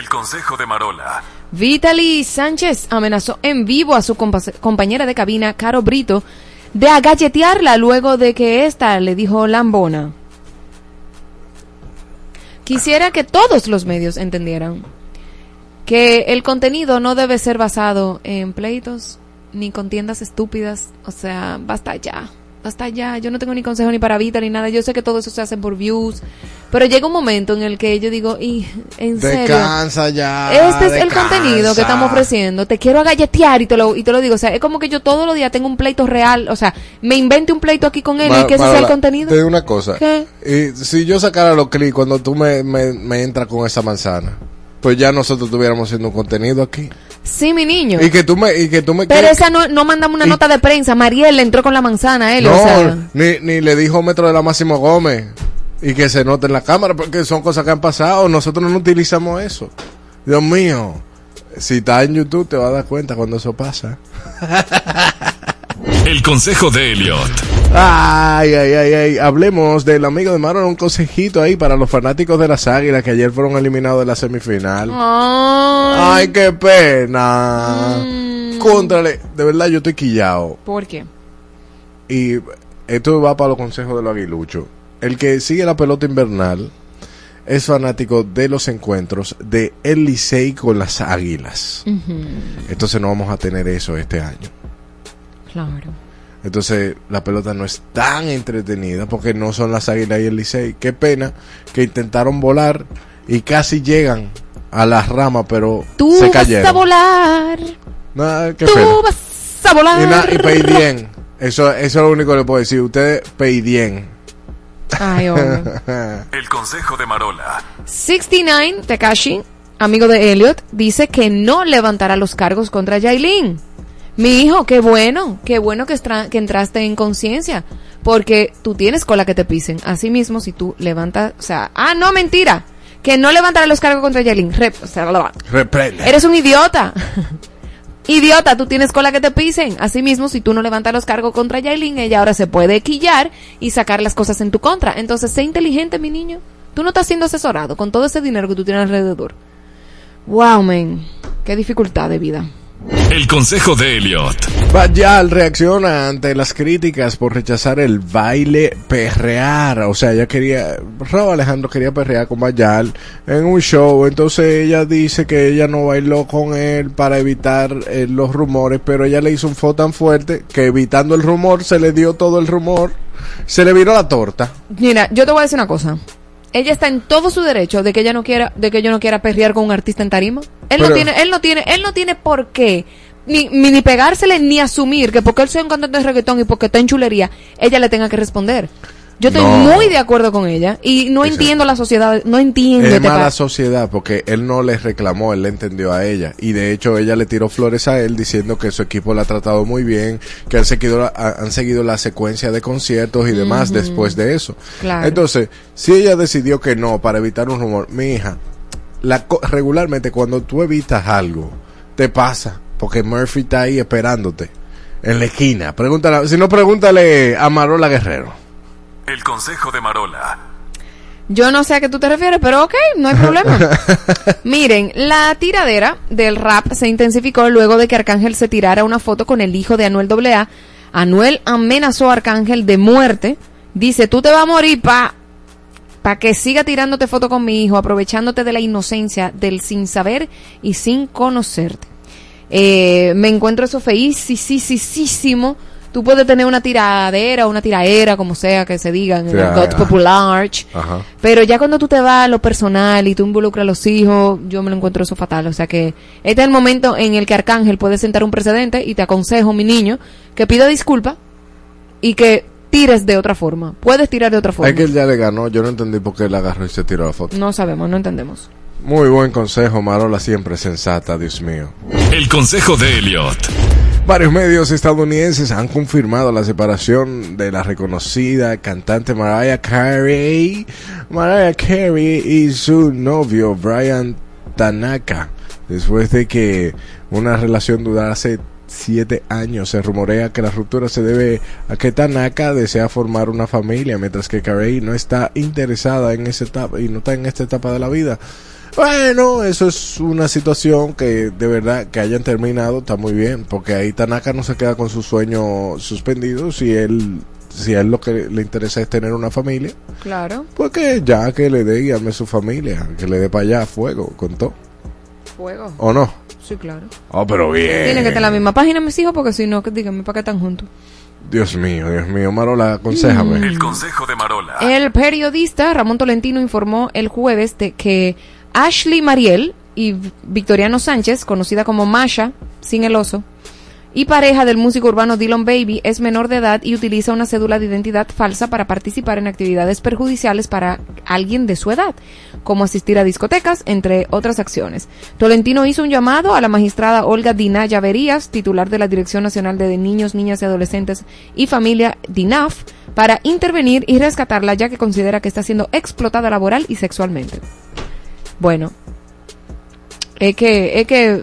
El consejo de Marola. Vitaly Sánchez amenazó en vivo a su compa- compañera de cabina, Caro Brito, de agalletearla luego de que ésta le dijo lambona. Quisiera que todos los medios entendieran que el contenido no debe ser basado en pleitos ni contiendas estúpidas. O sea, basta ya. Basta ya. Yo no tengo ni consejo ni para Vita ni nada. Yo sé que todo eso se hace por views. Pero llega un momento en el que yo digo, y en serio. Descansa ya. Este es el contenido que estamos ofreciendo. Te quiero agalletear y te lo y te lo digo. O sea, es como que yo todos los días tengo un pleito real. O sea, me invente un pleito aquí con él y que ese sea el contenido. Te digo una cosa. ¿Qué? Y si yo sacara los clics cuando tú me, me, me entras con esa manzana. pues ya nosotros estuviéramos haciendo un contenido aquí. Sí, mi niño. Y que tú me, y que tú me Pero que- esa no, no mandamos una nota de prensa. Mariel le entró con la manzana a él. no, o sea, ni, ni le dijo metro de la Máximo Gómez y que se note en la cámara porque son cosas que han pasado. Nosotros no utilizamos eso. Dios mío, si está en YouTube te vas a dar cuenta cuando eso pasa. El consejo de Elliot. Ay, ay, ay, ay. Hablemos del amigo de Maron, un consejito ahí para los fanáticos de las águilas que ayer fueron eliminados de la semifinal. Ay, qué pena. Contrale, de verdad yo estoy quillado. ¿Por qué? Y esto va para los consejos de los aguiluchos. El que sigue la pelota invernal es fanático de los encuentros de el Licey con las águilas. Entonces no vamos a tener eso este año. Claro. Entonces la pelota no es tan entretenida porque no son las águilas y el Licey. Qué pena que intentaron volar y casi llegan a las ramas, pero Tú se vas cayeron. a volar. Nah, qué Tú pena. vas a volar. Y, na- y peidien. Eso, eso es lo único que le puedo decir. Ustedes peidien. Ay, hombre. El consejo de Marola. 69, Tekashi, amigo de Elliot, dice que no levantará los cargos contra Yailin. Mi hijo, qué bueno, qué bueno que, entraste en conciencia, porque tú tienes cola que te pisen. Asimismo, si tú levantas, o sea, ah, no, mentira, que no levantará los cargos contra Yailin. Rep- o sea, Reprende. Eres un idiota. Idiota, tú tienes cola que te pisen. Asimismo, si tú no levantas los cargos contra Yailin, ella ahora se puede quillar y sacar las cosas en tu contra. Entonces, sé inteligente, mi niño. Tú no estás siendo asesorado con todo ese dinero que tú tienes alrededor. Wow, man. Qué dificultad de vida. El consejo de Elliot. Bayal reacciona ante las críticas por rechazar el baile perrear. O sea, ella quería, Raúl Alejandro quería perrear con Bayal en un show. Entonces ella dice que ella no bailó con él para evitar eh, los rumores, pero ella le hizo un fo tan fuerte que evitando el rumor se le dio todo el rumor. Se le viró la torta. Mira, yo te voy a decir una cosa. Ella está en todo su derecho de que ella no quiera, de que yo no quiera perrear con un artista en tarima. Él no tiene, él no tiene, él no tiene por qué ni, ni, ni pegársele ni asumir que porque él sea un cantante de reggaetón y porque está en chulería, ella le tenga que responder. Yo estoy No. muy de acuerdo con ella y no entiendo la sociedad, no entiendo Es este mala sociedad porque él no le reclamó, él le entendió a ella. Y de hecho ella le tiró flores a él diciendo que su equipo la ha tratado muy bien, que han seguido, la- ha- han seguido la secuencia de conciertos y demás después de eso. Claro. Entonces, si ella decidió que no para evitar un rumor, mi hija, la, regularmente cuando tú evitas algo, te pasa. Porque Murphy está ahí esperándote en la esquina. Pregúntale, si no, pregúntale a Marola Guerrero. El consejo de Marola. Yo no sé a qué tú te refieres, pero ok, no hay problema. Miren, la tiradera del rap se intensificó luego de que Arcángel se tirara una foto con el hijo de Anuel AA. Anuel amenazó a Arcángel de muerte. Dice, tú te vas a morir pa, pa que siga tirándote foto con mi hijo, aprovechándote de la inocencia del sin saber y sin conocerte. Eh, me encuentro eso feísimo. Tú puedes tener una tiradera o una tiraera, como sea que se digan, en el Tiradera. God Popular. Ajá. Pero ya cuando tú te vas a lo personal y tú involucras a los hijos, yo me lo encuentro eso fatal. O sea que este es el momento en el que Arcángel puede sentar un precedente y te aconsejo, mi niño, que pida disculpa y que tires de otra forma. Puedes tirar de otra forma. Es que él ya le ganó, yo no entendí por qué él agarró y se tiró la foto. No sabemos, no entendemos. Muy buen consejo, Marola, siempre sensata, Dios mío. El consejo de Elliot. Varios medios estadounidenses han confirmado la separación de la reconocida cantante Mariah Carey, Mariah Carey y su novio Brian Tanaka, después de que una relación durase siete años. Se rumorea que la ruptura se debe a que Tanaka desea formar una familia, mientras que Carey no está interesada en esa etapa y no está en esta etapa de la vida. Bueno, eso es una situación que de verdad que hayan terminado está muy bien, porque ahí Tanaka no se queda con sus sueños suspendidos si él si a él lo que le interesa es tener una familia, Claro. pues que ya que le dé y arme su familia, que le dé para allá fuego con todo, Fuego. ¿o no? Sí, claro. Oh, pero bien. Tienen que estar en la misma página mis hijos porque si no, que díganme para qué están juntos. Dios mío, Dios mío, Marola, aconsejame. El consejo de Marola. El periodista Ramón Tolentino informó el jueves de que Ashley Mariel y Victoriano Sánchez, conocida como Masha, sin el oso, y pareja del músico urbano Dylan Baby, es menor de edad y utiliza una cédula de identidad falsa para participar en actividades perjudiciales para alguien de su edad, como asistir a discotecas, entre otras acciones. Tolentino hizo un llamado a la magistrada Olga Dina Llaverías, titular de la Dirección Nacional de Niños, Niñas y Adolescentes y Familia DINAF, para intervenir y rescatarla ya que considera que está siendo explotada laboral y sexualmente. Bueno, es que, es que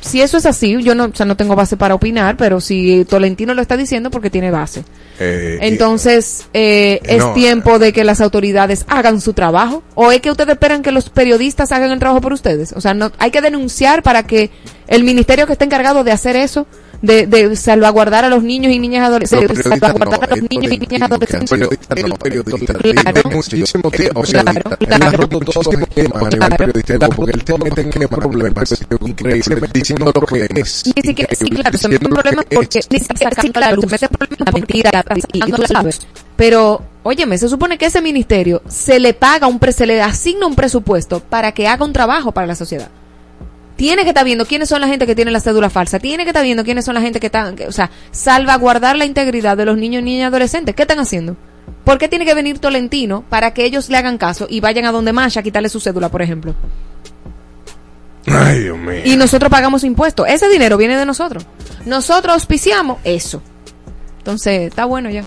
si eso es así, yo no, o sea, no tengo base para opinar, pero si Tolentino lo está diciendo porque tiene base. Eh, Entonces, eh, es no, tiempo de que las autoridades hagan su trabajo. ¿O es que ustedes esperan que los periodistas hagan el trabajo por ustedes? O sea, no, hay que denunciar para que el ministerio que está encargado de hacer eso, de, de salvaguardar a los niños y niñas adolescentes, salvaguardar no, a los el niños y niñas periodista adolescentes. el periodista de muchísimo tiempo, o sea, él ha roto todos los esquemas a nivel periodístico, porque él te mete en problemas increíbles diciendo lo que es. Ni siquiera, sí, claro, se mete en problemas porque ni siquiera, sí, claro, se mete problemas mentira, y tú lo sabes. Pero, óyeme, se supone que ese ministerio se le paga un pre, se le asigna un presupuesto para que haga un trabajo para la sociedad. Tiene que estar viendo quiénes son la gente que tiene la cédula falsa. Tiene que estar viendo quiénes son la gente que están, o sea, salvaguardar la integridad de los niños, niñas y adolescentes. ¿Qué están haciendo? ¿Por qué tiene que venir Tolentino para que ellos le hagan caso y vayan a donde Masha a quitarle su cédula, por ejemplo? Ay, Dios mío. Y nosotros pagamos impuestos. Ese dinero viene de nosotros. Nosotros auspiciamos eso. Entonces, está bueno ya.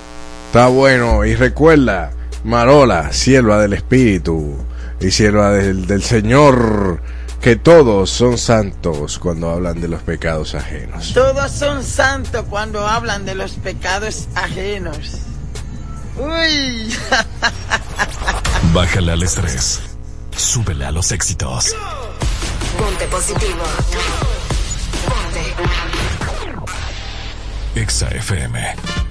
Está bueno. Y recuerda, Marola, sierva del Espíritu y sierva del, del Señor, que todos son santos cuando hablan de los pecados ajenos. Todos son santos cuando hablan de los pecados ajenos. Uy. Bájale al estrés. Súbele a los éxitos. Ponte positivo. Ponte. Exa FM.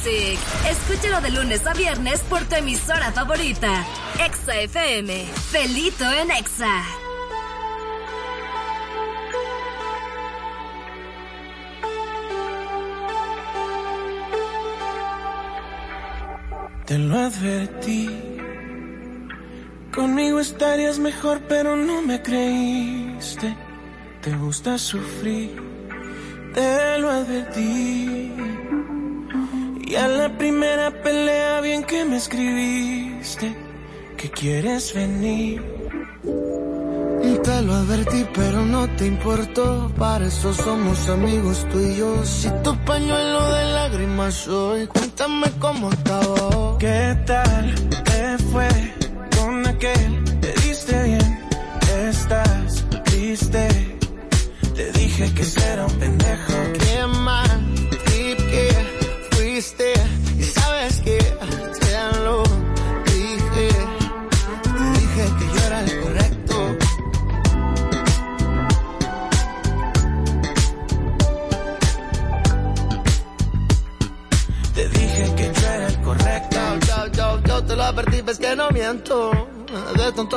Music. Escúchalo de lunes a viernes por tu emisora favorita. Exa FM. Felito en Exa. Te lo advertí. Conmigo estarías mejor, pero no me creíste. Te gusta sufrir, te lo advertí. Y a la primera pelea, bien que me escribiste, que quieres venir. Te lo advertí, pero no te importó. Para eso somos amigos tú y yo. Si tu pañuelo de lágrimas soy, cuéntame cómo acabó. ¿Qué tal te fue con aquel?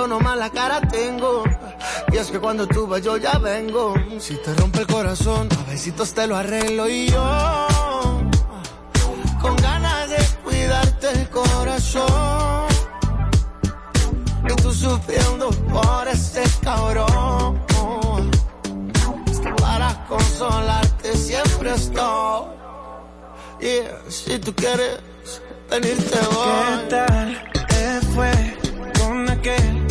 Tonto nomás la cara tengo. Y es que cuando tú vas yo ya vengo. Si te rompe el corazón, a besitos te lo arreglo y yo. Con ganas de cuidarte el corazón. Y tú sufriendo por ese cabrón. Para consolarte siempre estoy. Yeah, si tú quieres venirte voy. ¿Qué tal te fue con aquel?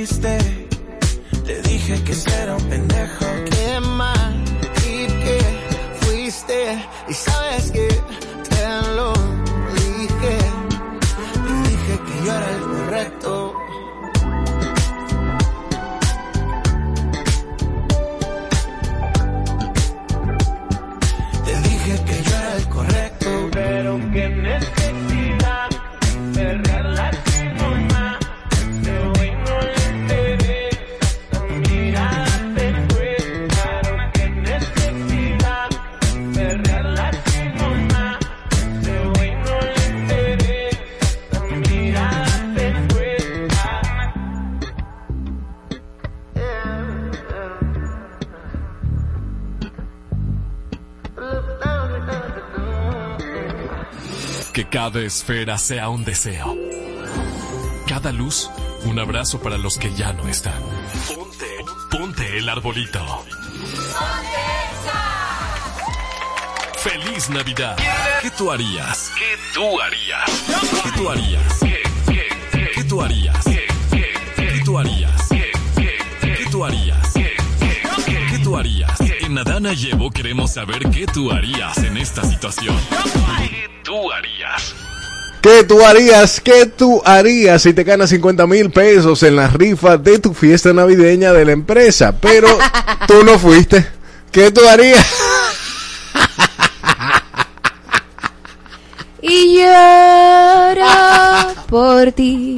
Te dije que será un pendejo. Qué mal y que fuiste. Y sabes que cada esfera sea un deseo. Cada luz, un abrazo para los que ya no están. Ponte, ponte el arbolito. ¡Feliz Navidad! ¿Qué tú harías? ¿Qué tú harías? ¿Qué tú harías? ¿Qué tú harías? ¿Qué tú harías? ¿Qué tú harías? ¿Qué tú harías? En Adana Llevo queremos saber qué tú harías en esta situación. ¿Qué tú harías? ¿Qué tú harías? ¿Qué tú harías si te ganas 50 mil pesos en la rifa de tu fiesta navideña de la empresa? Pero tú no fuiste. ¿Qué tú harías? Y lloro por ti.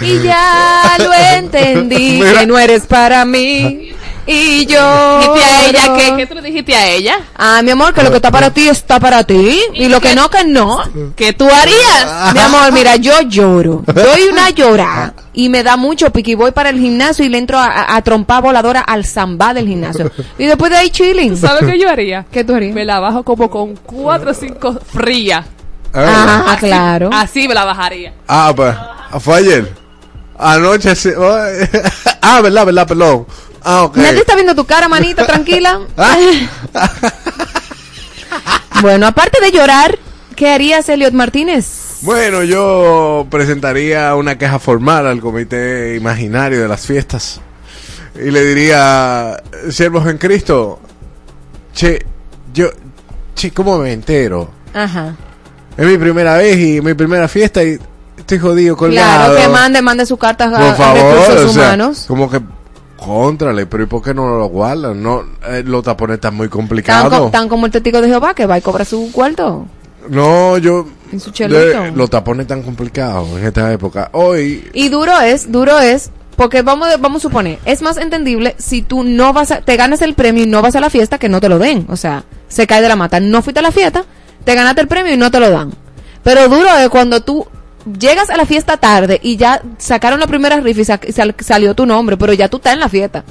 Y ya lo entendí, Mira. que no eres para mí. Y yo. ¿Dijiste a ella qué? ¿Qué tú le dijiste a ella? Ah, mi amor, que lo que está para ti está para ti. Y lo que no, que no. ¿Qué tú harías? Mi amor, mira, yo lloro. Doy una llorada. Y me da mucho pique. Y voy para el gimnasio y le entro a, a, a trompar voladora al zambá del gimnasio. Y después de ahí chilling. ¿Sabes qué yo haría? ¿Qué tú harías? Me la bajo como con cuatro o cinco frías. Ah, Así- claro. Así me la bajaría. Ah, pues, fue ayer. Anoche sí. Ah, verdad, verdad, perdón. Ah, ok. Nadie está viendo tu cara, manita, tranquila. bueno, aparte de llorar, ¿qué harías, Elliot Martínez? Bueno, yo presentaría una queja formal al comité imaginario de las fiestas y le diría, siervos en Cristo, che, yo, che, ¿cómo me entero? Ajá. Es mi primera vez y mi primera fiesta y estoy jodido colgado. Claro, que mande, mande su carta a, Por a favor, recursos o sea, humanos. como que contrale, pero ¿y por qué no lo guardan? No, eh, los tapones están muy Tan, complicados. co- tan como el testigo de Jehová que va y cobra su cuarto. No, yo En su de- los tapones tan complicados en esta época. Hoy Y duro es, duro es Porque vamos, vamos a suponer, es más entendible si tú no vas a, te ganas el premio y no vas a la fiesta que no te lo den. O sea, se cae de la mata. No fuiste a la fiesta, te ganaste el premio y no te lo dan. Pero duro es cuando tú llegas a la fiesta tarde y ya sacaron la primera rifa y, sa- y sal- salió tu nombre, pero ya tú estás en la fiesta.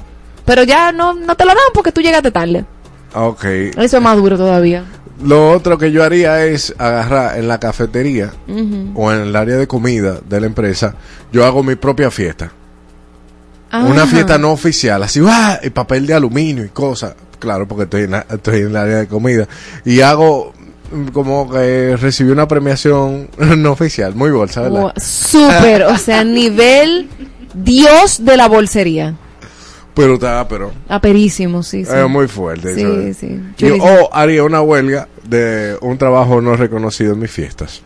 Pero ya no, no te lo dan porque tú llegaste tarde. Ok. Eso es más duro todavía. Lo otro que yo haría es agarrar en la cafetería o en el área de comida de la empresa, yo hago mi propia fiesta. Una Ajá. fiesta no oficial, así, ¡ah! y papel de aluminio y cosas. Claro, porque estoy en, la- estoy en el área de comida. Y hago como que recibí una premiación no oficial, muy bolsa, ¿verdad? Wow, Súper, o sea, nivel Dios de la bolsería. Pero está, pero Aperísimo, sí, muy fuerte. Sí, sí. Y- Chulísimo. o haría una huelga de un trabajo no reconocido en mis fiestas.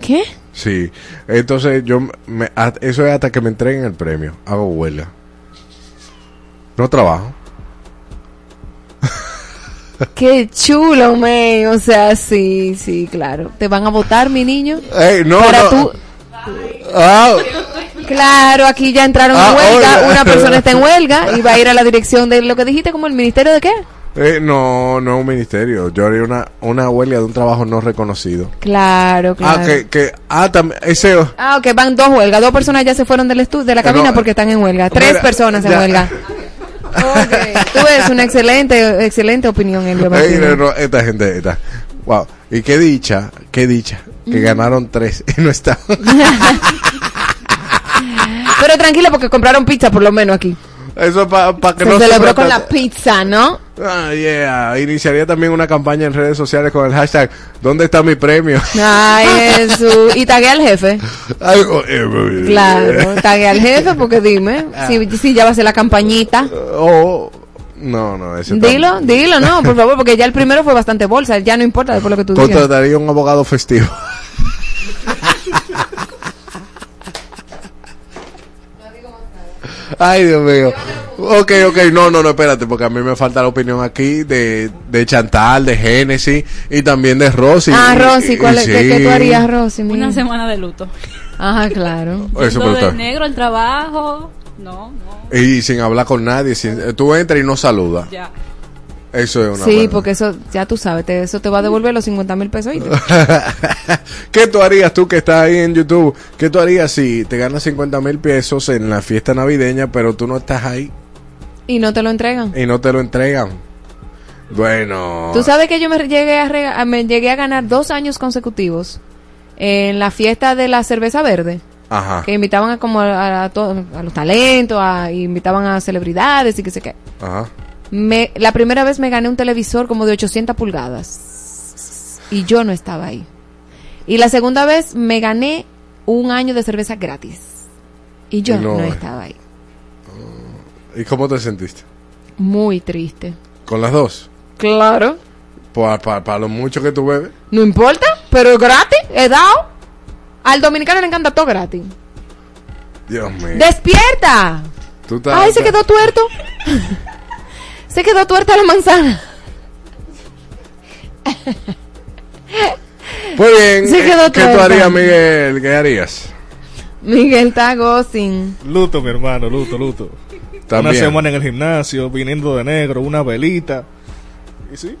¿Qué? Sí, entonces yo me, eso es hasta que me entreguen el premio. Hago huelga. No trabajo. Qué chulo, man. O sea, sí, sí, claro. Te van a votar, mi niño. Ey, no, Para no. tú. Ah, Claro, aquí ya entraron Ah, en huelga. oiga. Una persona está en huelga y va a ir a la dirección de lo que dijiste, como el ministerio de qué? eh, no, no un ministerio. Yo haría una, una huelga de un trabajo no reconocido. Claro, claro. Ah, que, que, ah, también, ese, Ah, ok, van dos huelgas. Dos personas ya se fueron del estudio, de la Eh, cabina no, porque están en huelga. Tres mira, personas en ya. huelga. Ok, Tú ves una excelente, excelente opinión, Elio Ey, Martínez. no, no, esta gente, esta. Wow. Y qué dicha, qué dicha, que Mm. ganaron tres y no está. Pero tranquila porque compraron pizza por lo menos aquí. Eso es para que Se no celebró con la pizza, ¿no? Ah, yeah. Iniciaría también una campaña en redes sociales con el hashtag ¿Dónde está mi premio? Ay, Jesús. Y tagué al jefe. Algo, eh, Claro, tagué al jefe porque dime, Ah. si, si ya va a ser la campañita. Oh, no, no, ese Dilo, dilo, no, por favor, porque ya el primero fue bastante bolsa, ya no importa después lo que tú digas. Contrataría un abogado festivo. Ay, Dios mío. Ok, ok, no, no, no, espérate, porque a mí me falta la opinión aquí de, de Chantal, de Génesis y también de Rosy. Ah, Rosy, ¿cuál es, y ¿qué, qué tú sí. harías, Rosy? Una semana de luto. Ajá, claro. Eso, negro el trabajo. No, no. Y sin hablar con nadie, sin- tú entras y no saludas. Ya. Eso es una Sí, buena. porque eso, ya tú sabes, te- eso te va a devolver los 50 mil pesos. ¿Qué tú harías tú que estás ahí en YouTube? ¿Qué tú harías si te ganas 50 mil pesos en la fiesta navideña, pero tú no estás ahí Y no te lo entregan. y no te lo entregan? Bueno. Tú sabes que yo me llegué a, rega- a- me llegué a ganar dos años consecutivos en la fiesta de la cerveza verde. Ajá. Que invitaban a, como a, a a los talentos, a, invitaban a celebridades y qué sé qué. Ajá. Me, la primera vez me gané un televisor como de 800 pulgadas. Y yo no estaba ahí. Y la segunda vez me gané un año de cerveza gratis. Y yo Y no, no, eh. estaba ahí. ¿Y cómo te sentiste? Muy triste. ¿Con las dos? Claro. Para lo mucho que tú bebes. No importa, pero es gratis, he dado. Al dominicano le encanta todo gratis. Dios mío. ¡Despierta! Tú estás- ¡Ay, se quedó tuerto! se quedó tuerta la manzana. Muy bien. Se quedó ¿Qué tú harías, Miguel? ¿Qué harías? Miguel está. Luto, mi hermano, luto, luto. También. Una semana en el gimnasio, viniendo de negro, una velita. Y sí.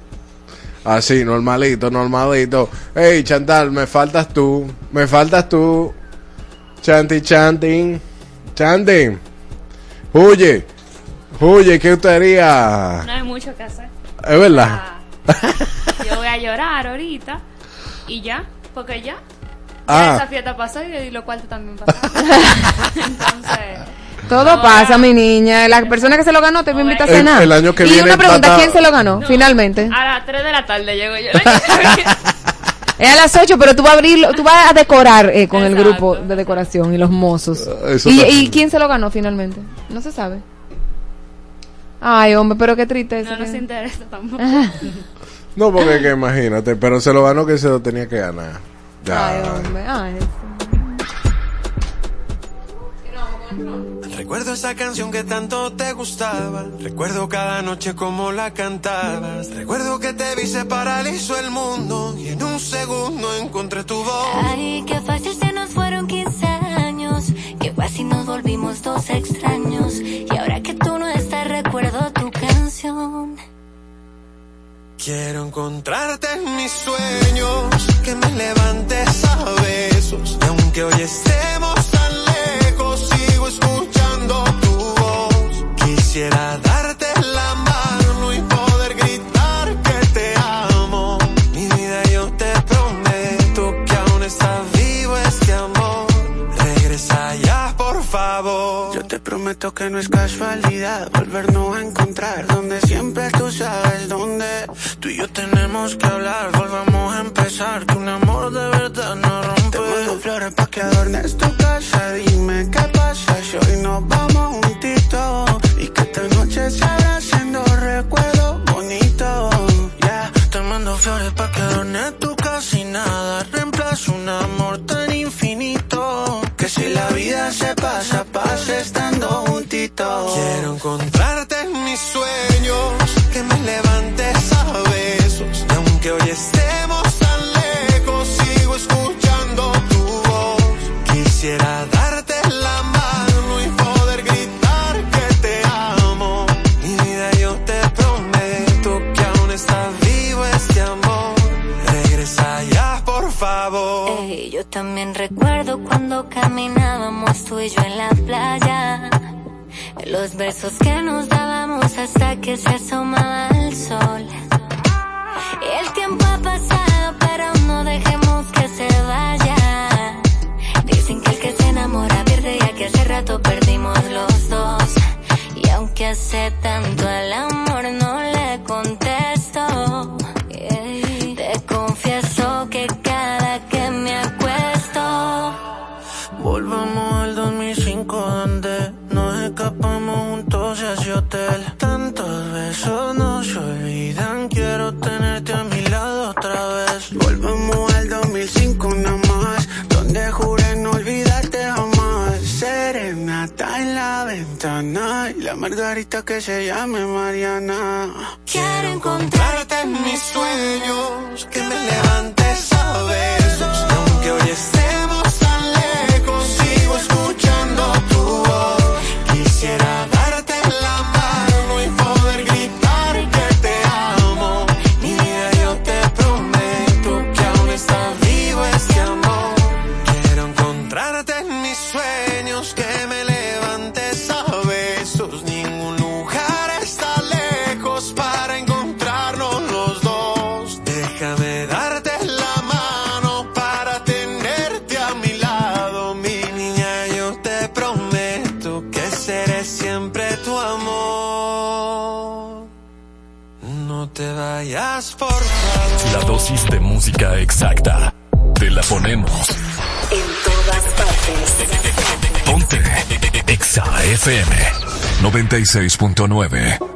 Así, normalito, normalito. Hey, Chantal, me faltas tú. Me faltas tú. Chanti, chanting. Chanting. Huye. Huye, ¿qué usted haría? No hay mucho que hacer. Es verdad. Yo voy a llorar ahorita y ya, porque ya. Ah. Ya esa fiesta pasó y lo cual también pasó. Entonces, Todo pasa, mi niña. La persona que se lo ganó te va a invitar a El- cenar. el año que y viene una pregunta, Tata- ¿quién se lo ganó finalmente? a las 3 de la tarde llego yo. Es a las 8, pero tú vas a abrir, tú vas a decorar eh, con el grupo de decoración y los mozos. eso ¿Y, y quién se lo ganó finalmente? No se sabe. Ay, hombre, pero qué tristeza. No nos interesa tampoco. no, porque que imagínate, pero se lo ganó que se lo tenía que ganar. Ya. Ay, hombre, ay. Recuerdo esa canción que tanto te gustaba. Recuerdo cada noche como la cantabas. Recuerdo que te vi, se paralizó el mundo. Y en un segundo encontré tu voz. Ay, qué fácil se nos fueron 15 años. Qué fácil nos volvimos dos extraños. Y ahora que Quiero encontrarte en mis sueños, que me levantes a besos. Y aunque hoy estemos tan lejos, sigo escuchando tu voz. Quisiera prometo que no es casualidad volvernos a encontrar donde siempre tú sabes dónde. Tú y yo tenemos que hablar, volvamos a empezar, que un amor de verdad no rompe. Te mando flores pa' que adornes tu casa, dime qué pasa si hoy nos vamos Quiero encontrarte en mis sueños, que me levantes a besos. Y aunque hoy estemos tan lejos, sigo escuchando tu voz. Quisiera darte la mano y poder gritar que te amo. Mi vida yo te prometo que aún está vivo este amor. Regresa ya, por favor. Hey, yo también recuerdo cuando caminábamos tú y yo en la playa los besos que nos dábamos hasta que se asomaba el sol. y El tiempo ha pasado, pero no dejemos que se vaya. Dicen que el que se enamora pierde ya que hace rato perdimos los dos. Y aunque hace tanto el amor no carita que se llame Mariana. Quiero encontrarte en mis sueños, que me levante exacta. Te la ponemos. En todas partes. Ponte. Exa FM 96.9.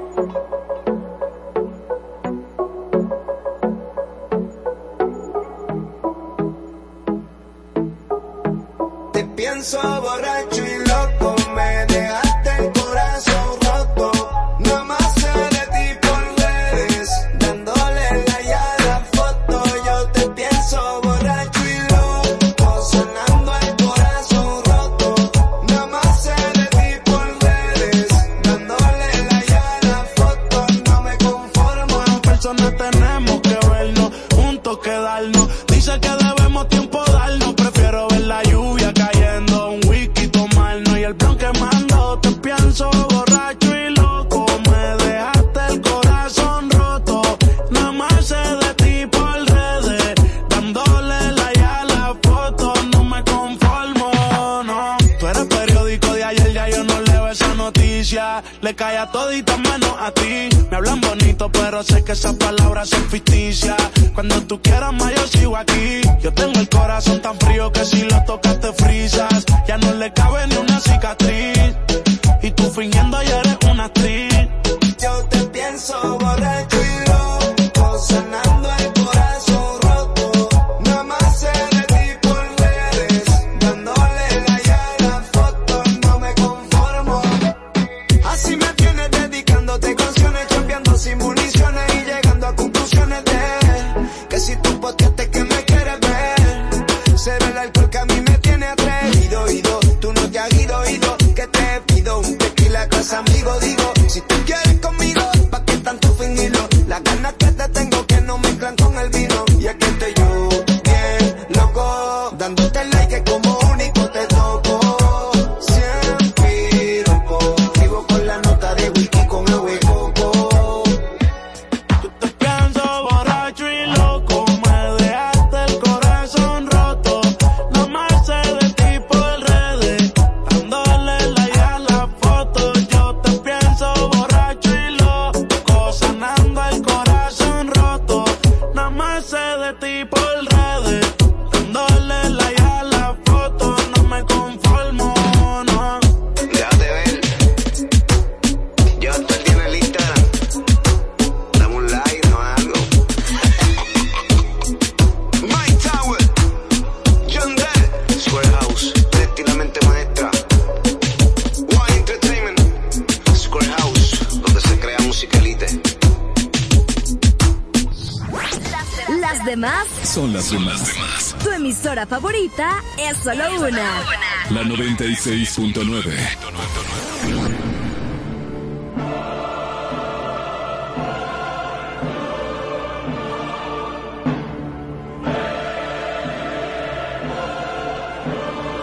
está Es Solo Una. La 96.9.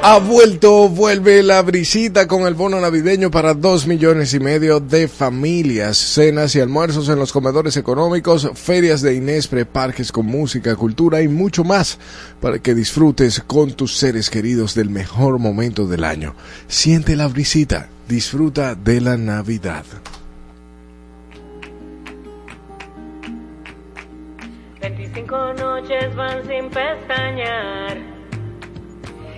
Ha vuelto, vuelve la brisita con el bono navideño para dos millones y medio de familias, cenas y almuerzos en los comedores económicos, ferias de Inespre, parques con música, cultura y mucho más para que disfrutes con tus seres queridos del mejor momento del año. Siente la brisita, disfruta de la Navidad. noches van sin pestañear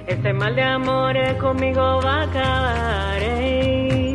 este mal de amores conmigo va a acabar.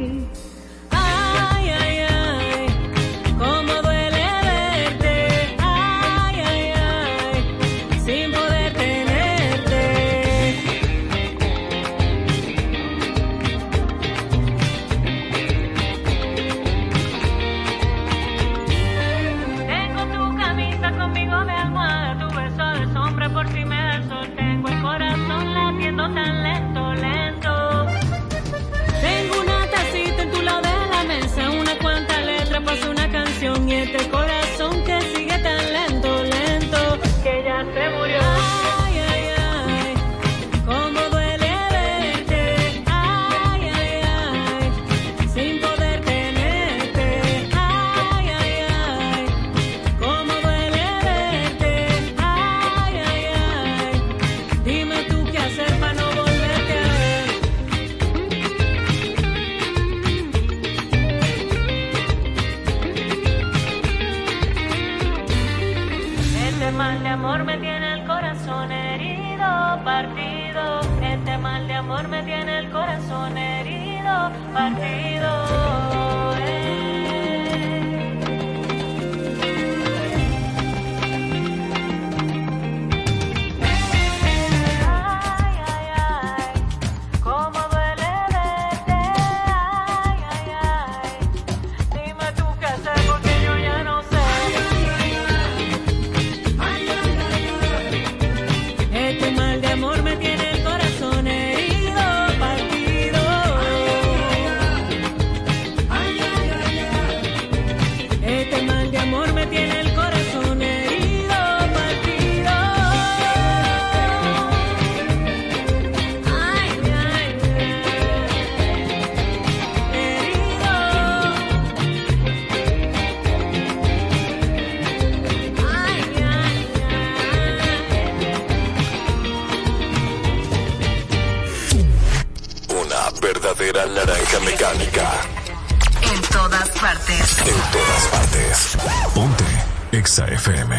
En todas partes. Ponte Exa FM.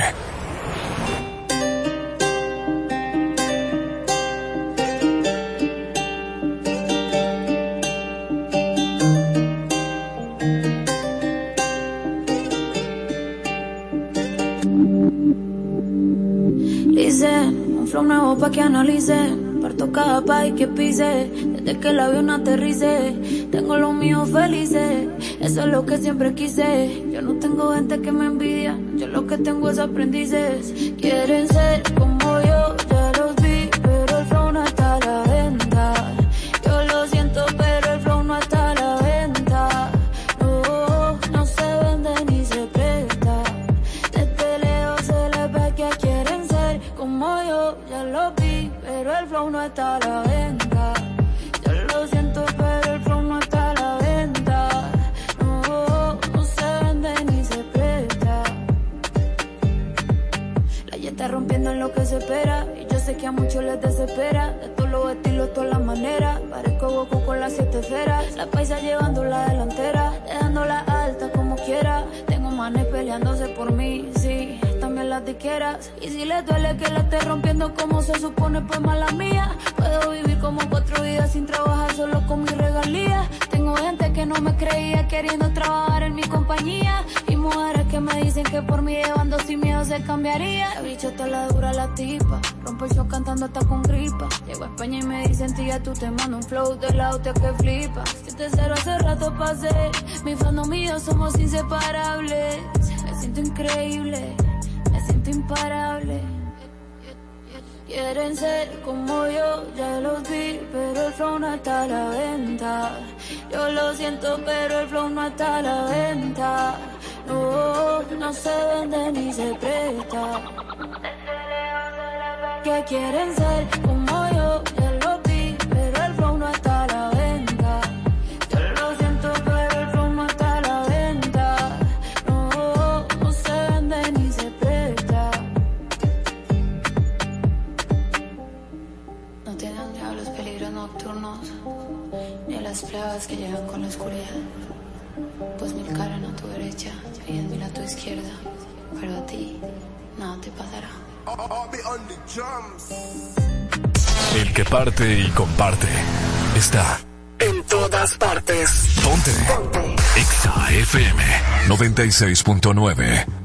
Un flow nuevo pa' que analicen. Parto cada país que pise. Desde que el avión aterrice con los míos felices. Eh. Eso es lo que siempre quise. Yo no tengo gente que me envidia. Yo lo que tengo es aprendices. Quieren ser como bestia que flipa. Yo te cero hace rato pasé. Mi fandom y yo somos inseparables. Me siento increíble, me siento imparable. Quieren ser como yo, ya los vi, pero el flow no está a la venta. Yo lo siento, pero el flow no está a la venta. No, no se vende ni se presta. Que quieren ser como El que parte y comparte está en todas partes. Ponte. Ponte. Exa FM 96.9.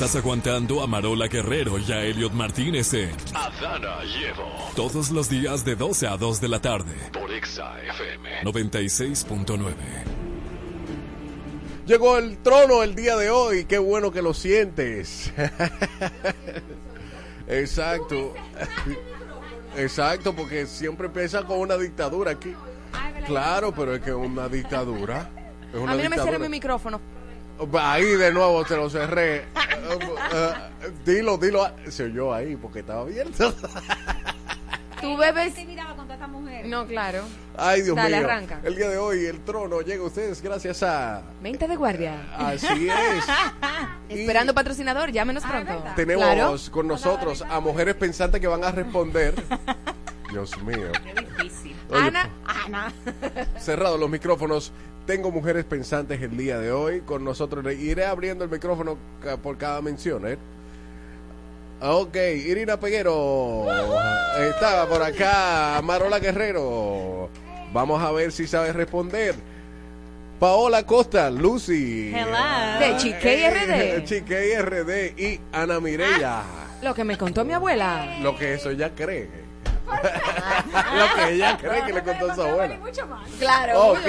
Estás aguantando a Marola Guerrero y a Elliot Martínez en Adana Llevo. todos los días de 12 a 2 de la tarde. Por Exa FM. 96.9. Llegó el trono el día de hoy, qué bueno que lo sientes. Exacto. Exacto, porque siempre empieza con una dictadura aquí. Claro, pero es que es una dictadura. Es una A mí no me cierra dictadura. mi micrófono. Ahí de nuevo te lo cerré. Eh, dilo, dilo. Se oyó ahí porque estaba abierto. Tú bebes. miraba con esta mujer. No, claro. Ay, Dios Dale, mío. arranca. El día de hoy el trono llega a ustedes gracias a... Mente de guardia. Así es. Esperando patrocinador, llámenos pronto. Tenemos Claro. con nosotros a mujeres pensantes que van a responder. Dios mío. difícil. Oye, Ana, Ana. Cerrados los micrófonos. Tengo mujeres pensantes el día de hoy con nosotros. Iré abriendo el micrófono por cada mención, ¿eh? Ok, Irina Peguero. Está por acá Marola Guerrero. Vamos a ver si sabe responder. Paola Costa, Lucy. Hello. De Chiquey RD. Chiquey RD y Ana Mireya. Lo que me contó mi abuela. Lo que eso ella cree. Lo que ella cree que le contó su abuela. Claro. Ok,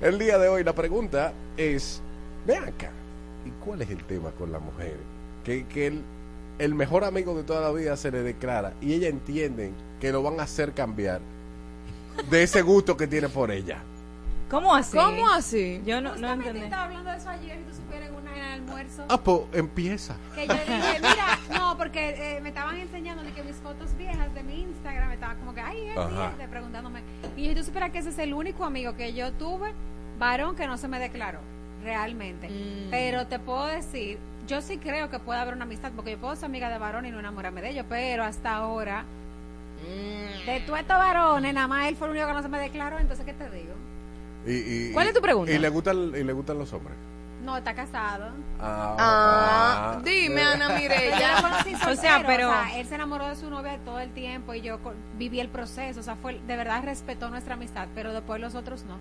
el día de hoy la pregunta es, ve acá, ¿y cuál es el tema con la mujer? Que, que el, el mejor amigo de toda la vida se le declara y ella entiende que lo van a hacer cambiar de ese gusto que tiene por ella. ¿Cómo así? ¿Cómo así? Yo no, no entendí. estaba hablando de eso ayer y tú supieras en, una, en el almuerzo. Ah, pues empieza. Que yo dije, mira, no, porque eh, me estaban enseñando de que mis fotos viejas de mi Instagram me estaban como que, ay, es Ajá. gente", preguntándome. Y yo, tú supieras que ese es el único amigo que yo tuve, varón, que no se me declaró, realmente. Mm. Pero te puedo decir, yo sí creo que puede haber una amistad, porque yo puedo ser amiga de varón y no enamorarme de ellos, pero hasta ahora, Mm. de todos estos varones, nada más él fue el único que no se me declaró, entonces, ¿qué te digo? Y, y- ¿Cuál es tu pregunta? Y le gustan, y le gustan los hombres. No, está casado. Ah, Ah, dime, Ana Yo Mireya. O sea, pero- o sea, él se enamoró de su novia todo el tiempo y yo viví el proceso, o sea, fue de verdad respetó nuestra amistad, pero después los otros no.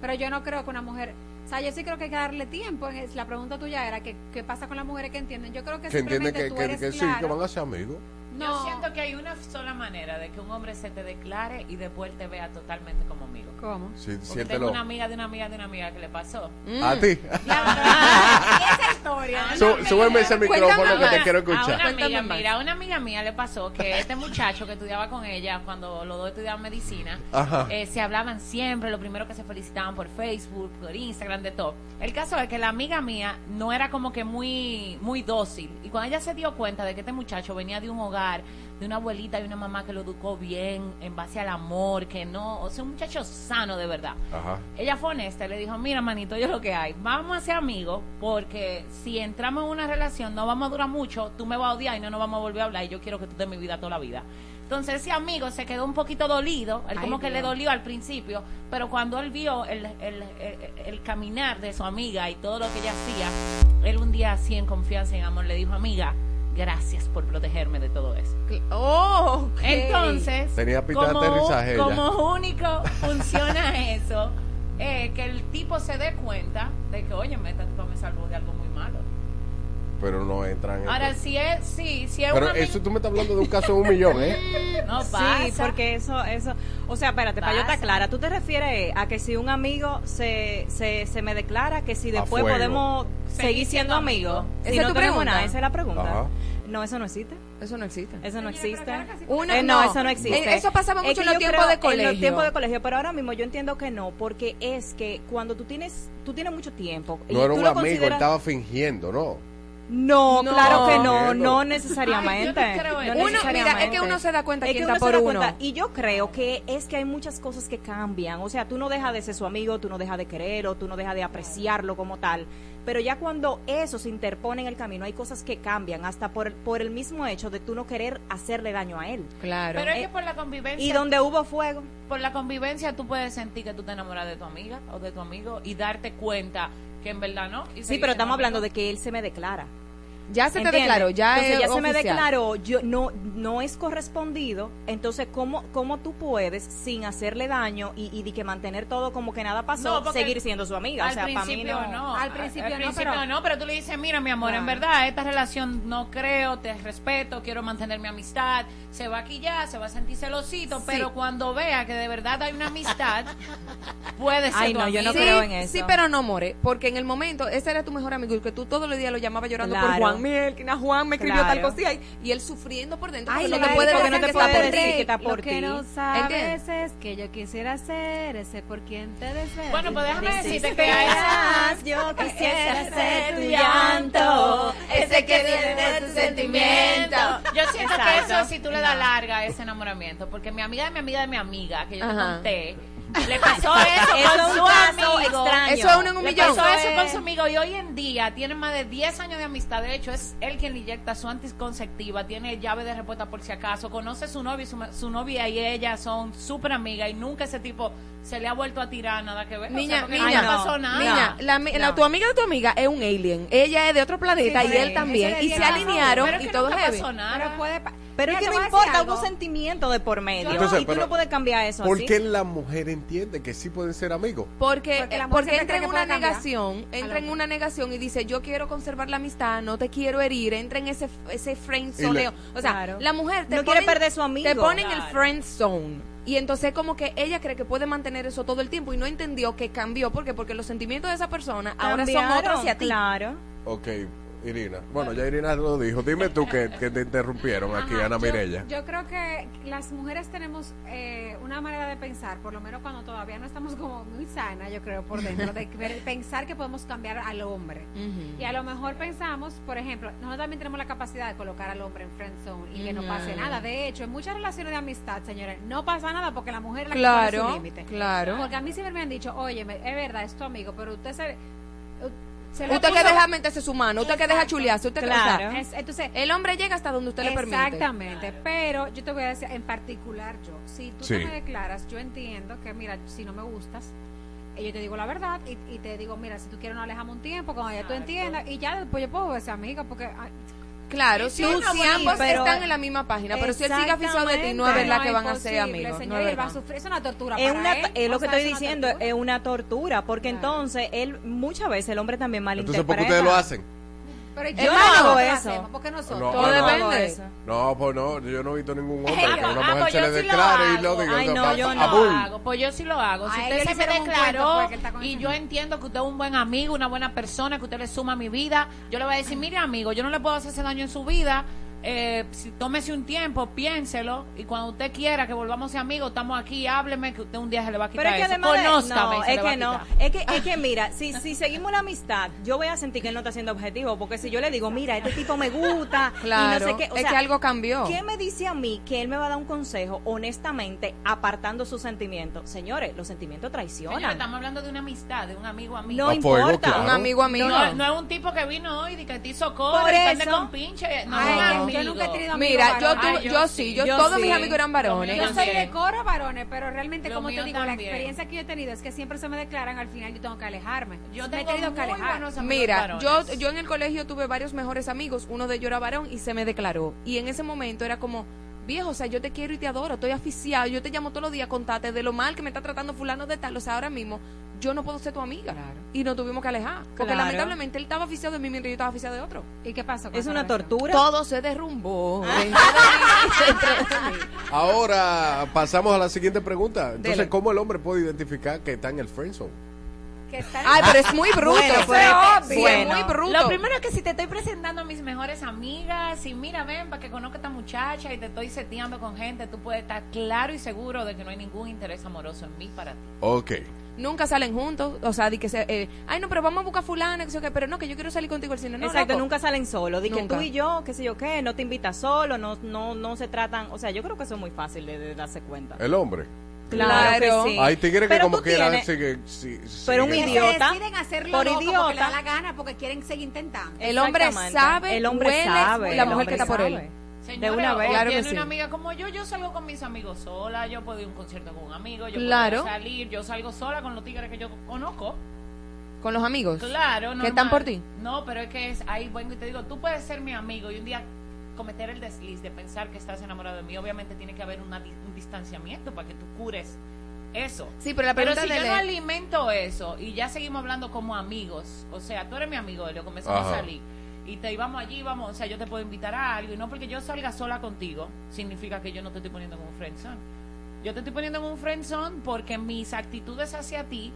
Pero yo no creo que una mujer, o sea, yo sí creo que hay que darle tiempo. La pregunta tuya era que qué pasa con las mujeres que entienden. Yo creo que, Que entienden simplemente que, tú que, eres que sí, que van a ser amigos. No. Yo siento que hay una sola manera de que un hombre se te declare y después él te vea totalmente como amigo. ¿Cómo? Sí, Porque siéntelo. tengo una amiga de una amiga de una amiga que le pasó. A ti. esa historia. Sú- súbeme ese micrófono que te quiero A escuchar. una amiga, Cuéntame más. mira, a una amiga mía le pasó que este muchacho que estudiaba con ella cuando los dos estudiaban medicina, eh, se hablaban siempre, lo primero que se felicitaban por Facebook, por Instagram, de todo. El caso es que la amiga mía no era como que muy, muy dócil. Y cuando ella se dio cuenta de que este muchacho venía de un hogar, de una abuelita y una mamá que lo educó bien, en base al amor, que no, o sea, un muchacho sano de verdad. Ajá. Ella fue honesta y le dijo, mira, manito, yo lo que hay, vamos a ser amigos porque si entramos en una relación no vamos a durar mucho, tú me vas a odiar y no nos vamos a volver a hablar y yo quiero que tú estés en mi vida toda la vida. Entonces ese amigo se quedó un poquito dolido, él Ay, como que le dolió al principio, pero cuando él vio el, el, el, el caminar de su amiga y todo lo que ella hacía, él un día así en confianza y en amor le dijo, amiga, gracias por protegerme de todo eso. Oh. Entonces, Tenía pista de como, aterrizaje ella. como único funciona eso, eh, que el tipo se dé cuenta de que, oye, tipa me salvó de algo muy malo. Pero no entran en Ahora, si es, sí, si es Pero una eso tú me estás hablando de un caso de un millón, ¿eh? No Sí, pasa. porque eso, eso, o sea, espérate, para yo estar Pasa. clara, tú te refieres a que si un amigo se, se, se me declara que si después podemos seguir siendo amigos, ¿Esa si es no tu tenemos pregunta? nada, esa es la pregunta. Ajá. No, eso no existe. Eso no existe. Eso no existe. Una- Eh, no, no. eso no existe. Eh, eso pasaba Es mucho que en los tiempos de En colegio. los tiempos de colegio, pero ahora mismo yo entiendo que no, porque es que cuando tú tienes, tú tienes mucho tiempo. y No era tú un lo amigo, él estaba fingiendo, ¿no? No, No. claro que no, no necesariamente. Ay, yo no. Uno, necesariamente. mira, es que uno se da cuenta Es quién que está uno se por da uno. cuenta. Y yo creo que es que hay muchas cosas que cambian. O sea, tú no dejas de ser su amigo, tú no dejas de quererlo, tú no dejas de apreciarlo como tal. Pero ya cuando eso se interpone en el camino, hay cosas que cambian, hasta por, por el mismo hecho de tú no querer hacerle daño a él. Claro. Pero es Eh, que por la convivencia. y donde hubo fuego. Por la convivencia tú puedes sentir que tú te enamoras de tu amiga o de tu amigo y darte cuenta que en verdad no. y Sí, pero estamos hablando de que él se me declara. Ya se te ¿Entiendes? declaró, ya entonces es ya se me declaró, yo no no es correspondido, entonces cómo cómo tú puedes sin hacerle daño y, y de que mantener todo como que nada pasó, No, seguir siendo su amiga, Al o sea, para mí principio no. no. Al principio no, principio pero- no, pero tú le dices, mira, mi amor, en verdad, esta relación no creo, te respeto, quiero mantener mi amistad. Se va aquí ya, se va a sentir celosito, pero cuando vea que de verdad hay una amistad, puede ser Ay, tu no, yo no amigo. creo sí, en eso. Sí, pero no, More, porque en el momento, ese era tu mejor amigo y que tú todos los días lo llamabas llorando por Claro. Juan Mielkina, Juan me escribió Claro. tal cosa y, y él sufriendo por dentro. Ay, no te puede decir que no te que puede está por decir ti. que está por Lo que ti. no sabes ¿Entiendes? es que yo quisiera ser ese por quien te desvelas. Bueno, pues déjame decirte que que esas- yo quisiera ser tu llanto, ese que viene de tu sentimiento. Yo siento que Exacto. eso si tú le das larga a ese enamoramiento, porque mi amiga de mi amiga de mi amiga, que yo te Ajá. conté, le pasó eso Eso con es su amigo. extraño. Eso es uno en un Le millón. pasó Eso eso es- con su amigo y hoy en día tiene más de 10 años de amistad. De hecho, es él quien le inyecta su anticonceptiva, tiene llave de respuesta por si acaso, conoce a su novia y su, su novia y ella son súper amigas y nunca ese tipo se le ha vuelto a tirar nada que ver. O sea, Niña, niña, no pasó nada. niña, la, tu amiga de tu amiga es un alien. Ella es de otro planeta Sí, y sí, él también. Y se alinearon Pero es y todo nunca heavy. pasó nada. Pero puede pa- Pero es que no importa, hubo sentimiento de por medio. Entonces, y tú no puedes cambiar eso ¿Por así. qué la mujer entiende que sí pueden ser amigos? Porque, Porque entra en una negación, entra en una negación y dice, yo quiero conservar la amistad, no te quiero herir, entra en ese ese friend zoneo. O sea, Claro. la mujer te No quiere perder su amigo. Te ponen el friend zone. Y entonces como que ella cree que puede mantener eso todo el tiempo y no entendió que cambió. ¿Por qué? Porque los sentimientos de esa persona ahora son otros hacia ti. Claro. Ok, Irina. Bueno, ya Irina lo dijo. Dime tú que, que te interrumpieron aquí, Ajá, Ana Mirella. Yo, creo que las mujeres tenemos eh, una manera de pensar, por lo menos cuando todavía no estamos como muy sana, yo creo, por dentro, de ver- pensar que podemos cambiar al hombre. Y a lo mejor pensamos, por ejemplo, nosotros también tenemos la capacidad de colocar al hombre en friend zone y que no pase nada. De hecho, en muchas relaciones de amistad, señores, no pasa nada porque la mujer es la que pone Claro, su límite. claro. Porque a mí siempre me han dicho, oye, es verdad, es tu amigo, pero usted se... se Usted que deja meterse su mano, usted que deja chulearse, usted que- Claro. o sea, Es- entonces, el hombre llega hasta donde usted le permite. Exactamente, pero yo te voy a decir, en particular yo, si tú Sí. te me declaras, yo entiendo que, mira, si no me gustas, eh, yo te digo la verdad y, y te digo, mira, si tú quieres nos alejamos un tiempo, cuando ya tú entiendas, y ya después yo puedo ser amiga, porque... Claro, Sí, si, sí, ambos pero- están en la misma página, pero si él sigue aficionado de ti, no es verdad que van a ser amigos. señor, no él va a sufrir, es una tortura Es, para una, él, es lo o que sea, estoy es diciendo, tortura. es una tortura, porque Claro. entonces él, muchas veces el hombre también Entonces, malinterpreta. ¿por qué ustedes lo hacen? Pero Yo no hago eso. porque nosotros. No, Todo no, depende. No, pues no, yo no he visto ningún hombre que una ah, mujer pues se le declare y lo diga. Ay, no, yo no. hago, pues yo sí lo hago. Si usted se me declaró con y yo entiendo que usted es un buen amigo, una buena persona, que usted le suma a mi vida, yo le voy a decir, mire amigo, yo no le puedo hacer ese daño en su vida. Eh, si tómese un tiempo, piénselo y cuando usted quiera que volvamos a ser amigos, estamos aquí, hábleme que usted un día se le va a quitar Pero es que eso. además de- no, se es le va a que no, es que, es que mira, si, si seguimos la amistad, yo voy a sentir que él no está siendo objetivo, porque si yo le digo, mira, este tipo me gusta, y Claro, no sé qué, o es sea, que algo cambió. ¿Qué me dice a mí que él me va a dar un consejo, honestamente, apartando sus sentimientos? Señores, los sentimientos Señores, traicionan. estamos hablando de una amistad, de un amigo amigo. No A fuego, importa. claro. Un amigo amigo. No, no es un tipo que vino hoy y que te hizo cobra Por y con pinche. No, Ay, es yo nunca he tenido amigos Mira, yo, Ay, yo, yo sí, yo, Yo todos mis amigos eran varones. Yo soy de coro varones, pero realmente, Lo como te digo, la experiencia que yo he tenido es que siempre se me declaran, al final yo tengo que alejarme. Yo me he tengo tenido que alejar. amigos Mira, yo, yo en el colegio tuve varios mejores amigos, uno de ellos era varón y se me declaró. Y en ese momento era como, viejo, o sea, yo te quiero y te adoro, estoy aficiado, yo te llamo todos los días, contate de lo mal que me está tratando fulano de tal, o sea, ahora mismo yo no puedo ser tu amiga. Y nos tuvimos que alejar. Porque Claro. lamentablemente él estaba aficiado de mí mientras yo estaba aficiado de otro. ¿Y qué pasó? con Es una relación? tortura. Todo se derrumbó. mí. Ahora pasamos a la siguiente pregunta. Entonces, Dele. ¿cómo el hombre puede identificar que está en el friendzone? Que está Ay, pero es muy bruto. Bueno, Eso pues, es obvio. obvio. Bueno, muy bruto. Lo primero es que si te estoy presentando a mis mejores amigas y mira, ven, para que conozca a esta muchacha y te estoy seteando con gente, tú puedes estar claro y seguro de que no hay ningún interés amoroso en mí para ti. Ok. Nunca salen juntos, o sea, di que se, eh, ay no, pero vamos a buscar fulana, que sé yo qué, pero no, que yo quiero salir contigo al cine. No, Exacto, loco. nunca salen solos. Di que Nunca. tú y yo, qué sé yo qué, no te invitas solo, no, no, no se tratan. O sea, yo creo que eso es muy fácil de, de darse cuenta. El hombre. Claro, que sí. Hay tigres que como quieran tienes- sigue- sí- Pero un idiota. se deciden hacerlo Por loco porque le da idiota. la gana porque quieren seguir intentando. El hombre sabe, El hombre huele sabe, la el mujer que hombre está por sabe. él. Señores, una vez. Claro que tiene sí. una amiga como yo, yo salgo con mis amigos sola, yo puedo ir a un concierto con un amigo, yo Claro. puedo salir, yo salgo sola con los tigres que yo conozco. Con los amigos. Claro, no. ¿Que están por ti? No, pero es que es ahí vengo y te digo, tú puedes ser mi amigo y un día cometer el desliz de pensar que estás enamorado de mí. Obviamente tiene que haber una di- un distanciamiento para que tú cures eso. Sí, pero la Pero si de yo Le- no alimento eso y ya seguimos hablando como amigos, o sea, tú eres mi amigo, Elio, comenzamos Ajá. a salir y te íbamos allí, vamos, o sea, yo te puedo invitar a algo y no porque yo salga sola contigo, significa que yo no te estoy poniendo en un friendzone. Yo te estoy poniendo en un friendzone porque mis actitudes hacia ti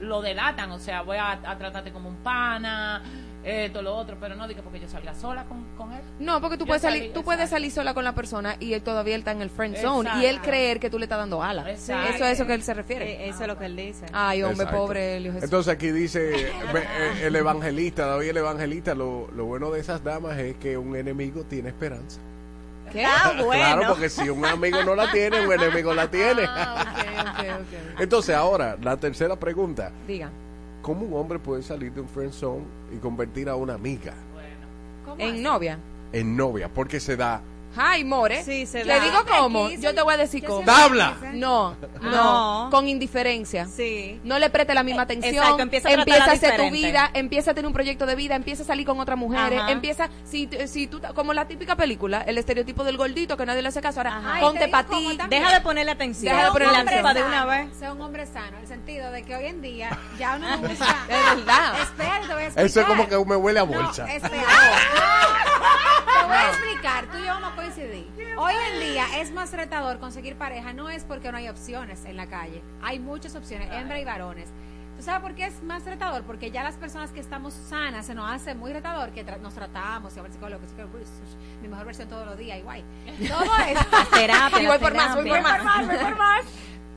lo delatan, o sea, voy a, a tratarte como un pana, esto, lo otro, pero no digo porque yo salga sola con, con él. No, porque tú Yo puedes salí- salir, tú puedes salir sola con la persona y él todavía está en el friend zone Exacto. y él creer que tú le estás dando alas. Exacto. Eso es eso que él se refiere. Eh, Eso es lo que él dice. Ay, hombre, Exacto. pobre Jesús. Entonces aquí dice eh, el evangelista, David el evangelista, lo, lo bueno de esas damas es que un enemigo tiene esperanza. ¿Qué? Ah, bueno. Claro, porque si un amigo no la tiene, un enemigo la tiene. Ah, ok, ok, ok. Entonces ahora, la tercera pregunta. Diga. ¿Cómo un hombre puede salir de un friend zone y convertir a una amiga En novia. en novia? Porque se da Ay, more. Sí, se Le da. digo cómo. Yo te voy a decir cómo. ¡Tabla! No, No. no, con indiferencia. Sí. No le preste la misma atención. exacto, empieza a tratarla a hacer tu vida, empieza a tener un proyecto de vida, empieza a salir con otras mujeres, Ajá. empieza, si, si tú, como la típica película, el estereotipo del gordito que nadie le hace caso, ahora Ajá. Ponte te para ti. Deja de ponerle atención. Deja de ponerle la atención. de una vez. Sea un hombre sano, en el sentido de que hoy en día ya uno no usa. De verdad. Espera, te voy a explicar. Eso es como que me huele a No, bolsa. espera. Te voy a explicar, tú y yo vamos coincidir. Hoy en día es más retador conseguir pareja, no es porque no hay opciones en la calle. Hay muchas opciones, hembra y varones. ¿Tú sabes por qué es más retador? Porque ya las personas que estamos sanas se nos hace muy retador que tra- nos tratamos, y a ver psicólogo, psicólogo, mi mejor versión todos los días, igual. Todo eso. Terapia, Y voy por más, voy por más. voy por más.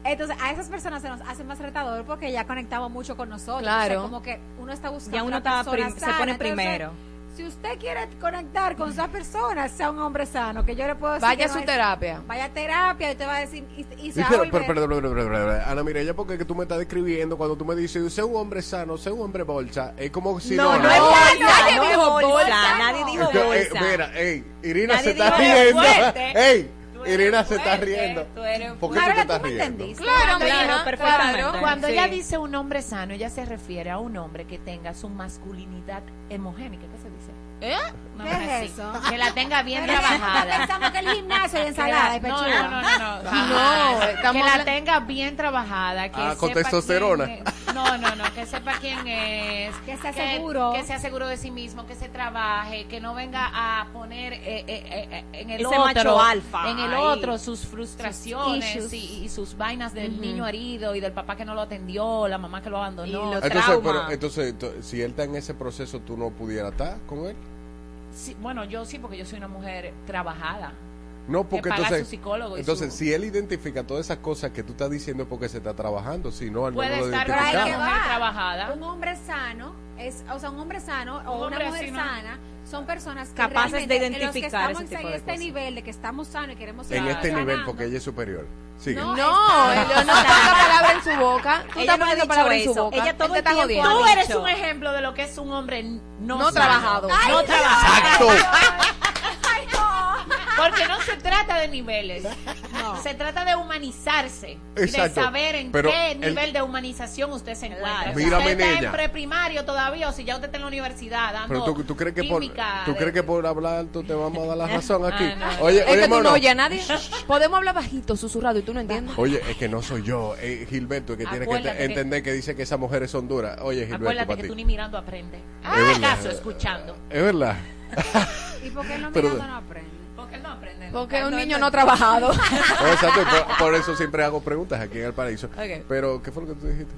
Entonces, a esas personas se nos hace más retador porque ya conectamos mucho con nosotros. Claro. O sea, como que uno está buscando. Ya uno una está persona prim- se pone Entonces, primero. Si usted quiere conectar con esa persona, sea un hombre sano, que yo le puedo decir. Vaya a no su es- terapia. Vaya a terapia y te va a decir. Y, y se Sí, va a pero, pero, pero, pero, pero, pero, pero, Ana Mireya, porque que tú me estás describiendo cuando tú me dices, sé un hombre sano, sé un hombre bolsa, es como si No, no, no. es No, bolsa, nadie dijo bolsa, bolsa. nadie dijo eh, bolsa. mira, ey, Irina Nadie se está riendo. Ey, Irina se está riendo. tú eres ¿Por qué tú te estás ¿tú me riendo? entendiste? Claro, mija, perfectamente. claro. Cuando Sí. ella dice un hombre sano, ella se refiere a un hombre que tenga su masculinidad hemogénica. ¿Qué se dice? ¿Eh? Que la tenga bien Pero trabajada. Pensamos que el gimnasio y Que ensalada la- y pechuga. no, no, no, no, No, jamás. estamos que la tenga bien trabajada, que Ah, con sepa testosterona. quién es. No, no, no, que sepa quién es, Que sea seguro. que sea seguro de sí mismo, que se trabaje, que no venga a poner eh, eh, eh, eh, en el Ese otro, macho alfa en el otro sus frustraciones y, y sus vainas del niño herido y del papá que no lo atendió, la mamá que lo abandonó. Y lo- Entonces, pero, entonces, to- si él está en ese proceso, ¿tú no pudieras estar con él? Sí, bueno, yo sí, porque yo soy una mujer trabajada. No, porque paga entonces, su psicólogo entonces su- si él identifica todas esas cosas que tú estás diciendo es porque se está trabajando, si no, al Puede menos lo estar que mujer va. trabajada. Un hombre sano es, o sea, un hombre sano o Un una mujer sana son personas que Capaces de realmente, en los que identificar estamos ese tipo en este nivel de que estamos sanos y queremos En seguir este nivel, porque ella es superior. Sigue. No, No, no ponga palabra en su boca. Tú Ella estás no ha dicho palabra en su boca. Ella todo Él te el está tiempo Tú eres un ejemplo de lo que es un hombre no, No trabajado. no trabajado. Exacto. Porque no se trata de niveles. Se trata de humanizarse. Y de Exacto. saber en Pero qué el- nivel de humanización usted se encuentra. Claro. Si usted está en preprimario todavía o si ya usted está en la universidad dando Pero tú, tú crees que por, tú crees que por hablar tú te vamos a dar la razón aquí. Ah, no. Oye, Es oye, que tú mono. no oyes a nadie. Podemos hablar bajito, susurrado, y tú no entiendes. Oye, es que no soy yo, es Gilberto, que tiene que Acuérdate te- que- entender que dice que esas mujeres son duras. Oye, Gilberto, Acuérdate para que ti. tú ni mirando aprendes. Es verdad. ¿Acaso escuchando? Es verdad. ¿Y por qué no Pero- mirando no aprende? Porque él no aprende. Porque es un No, niño no- no trabajado. Oh, exacto, por, por eso siempre hago preguntas aquí en el paraíso. Pero, ¿qué fue lo que tú dijiste?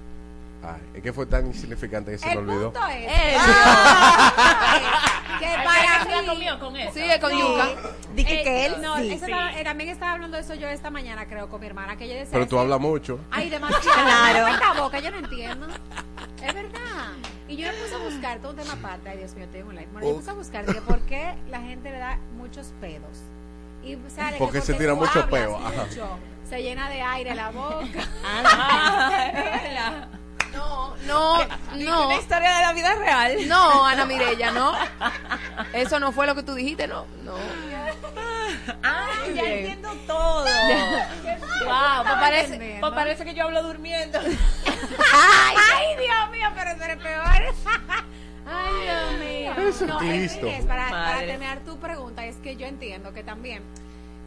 Ay, que fue tan insignificante que se me olvidó. punto es que para ¿qué mí comió con eso? Sigue con yuca. Dije Eh, que él no, sí. eso estaba- eh, también estaba hablando de eso yo esta mañana, creo, con mi hermana, que ella decía... Pero tú hablas mucho. Ay, demasiado. Claro. Esta boca, yo no entiendo. Es verdad. Y yo me puse a buscar todo un tema aparte. Ay, Dios mío, tengo un live. Bueno, yo me puse a buscar de por qué la gente le da muchos pedos. Y sale que Porque se tira tú mucho peo, mucho, Se llena de aire la boca. No, no, no. Una historia de la vida real. No, Ana Mirella, no. Eso no fue lo que tú dijiste, no. No. Ay, ya Bien. entiendo todo. Wow, pues parece, pues parece que yo hablo durmiendo. Ay, Dios mío, pero tú eres peor. Ay, Dios mío. Eso es no, es, para, para terminar tu pregunta, es que yo entiendo que también,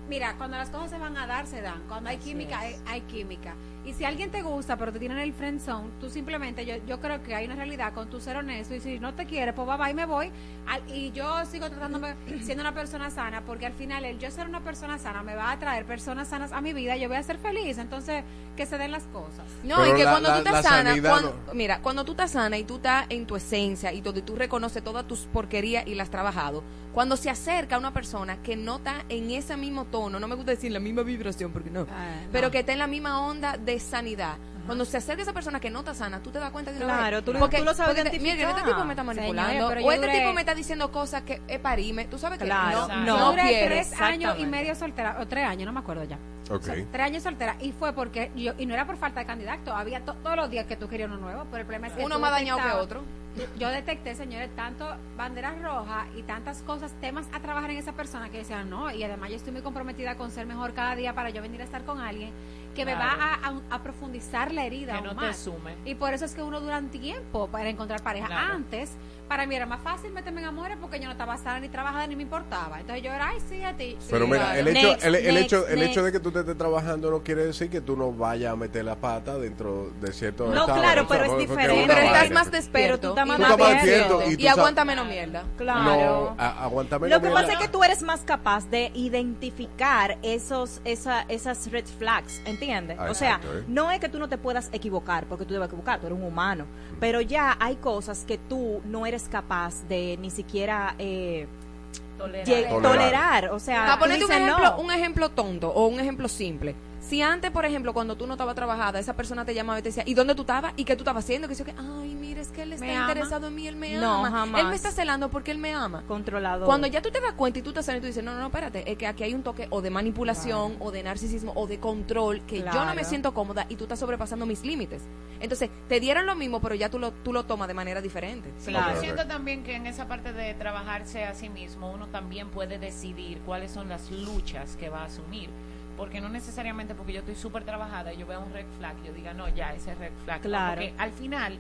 mira, cuando las cosas se van a dar, se dan. Cuando hay química, hay, hay química. Y si alguien te gusta, pero te tiene en el friend zone, tú simplemente, yo, yo creo que hay una realidad con tu ser honesto y si no te quiere, pues va, va y me voy. Al- y yo sigo tratándome siendo una persona sana, porque al final el yo ser una persona sana me va a traer personas sanas a mi vida y yo voy a ser feliz. Entonces, que se den las cosas. No, Pero y que la- cuando la- tú estás sana, cuando- no- mira, cuando tú estás sana y tú estás en tu esencia y y tú reconoces todas tus porquerías y las has trabajado, cuando se acerca una persona que no está en ese mismo tono, no me gusta decir la misma vibración porque no, pero que está en la misma onda de sanidad. Cuando se acerca esa persona que no está sana, tú te das cuenta de una Claro, vez. tú tú lo sabes porque te- este identificar. tipo me está manipulando. Señores, o este duré- tipo me está diciendo cosas que es parime. Tú sabes que Claro, no, no. no, Yo duré tres años y medio soltera, o tres años, no me acuerdo ya. Ok. So- tres años soltera. Y fue porque, yo, y no era por falta de candidato, había to- todos los días que tú querías uno nuevo, pero el problema es que Uno más dañado que otro. Yo detecté, señores, tanto banderas rojas y tantas cosas, temas a trabajar en esa persona que decían no. Y además yo estoy muy comprometida con ser mejor cada día para yo venir a estar con alguien que me va a, a- a profundizar la herida Que no te sume. Y por eso es que uno dura un tiempo para encontrar pareja. Claro. Antes, para mí era más fácil meterme en amores porque yo no estaba sana ni trabajada ni me importaba. Entonces yo era, ay, sí, a ti. Pero Sí, mira, el hecho, Next, el, el next, hecho, el hecho de que tú te estés trabajando no quiere decir que tú no vayas a meter la pata dentro de cierto No, estado, claro, o sea, pero es diferente. Pero estás vaina. más despierto. Tú estás y más despierto, y y, aguanta menos mierda. Claro. No, a- aguántame Lo que mierda. pasa es que tú eres más capaz de identificar esos, esa, esas red flags, ¿entiendes? O sea, no es que tú no te puedas equivocar, porque tú debes equivocar, tú eres un humano, pero ya hay cosas que tú no eres capaz de ni siquiera eh, Tolerar. Tolerar. tolerar. O sea, Para ponerte un dices, ejemplo, no. un ejemplo tonto o un ejemplo simple. Si antes, por ejemplo, cuando tú no estabas trabajada, esa persona te llamaba y te decía, ¿y dónde tú estabas? ¿Y qué tú estabas haciendo? Que yo que, ay, mira, es que él está ama. interesado en mí, él me No, ama. jamás. Él me está celando porque él me ama. controlador. Cuando ya tú te das cuenta y tú te sales y tú dices, no, no, no, espérate, es que aquí hay un toque o de manipulación o de narcisismo o de control que yo no me siento cómoda y tú estás sobrepasando mis límites. Entonces, te dieron lo mismo, pero ya tú lo, tú lo tomas de manera diferente. Claro. yo siento también que en esa parte de trabajarse a sí mismo, uno también puede decidir cuáles son las luchas que va a asumir. Porque no necesariamente porque yo estoy súper trabajada y yo veo un red flag, yo diga, no, ya, ese red flag. Claro. porque al final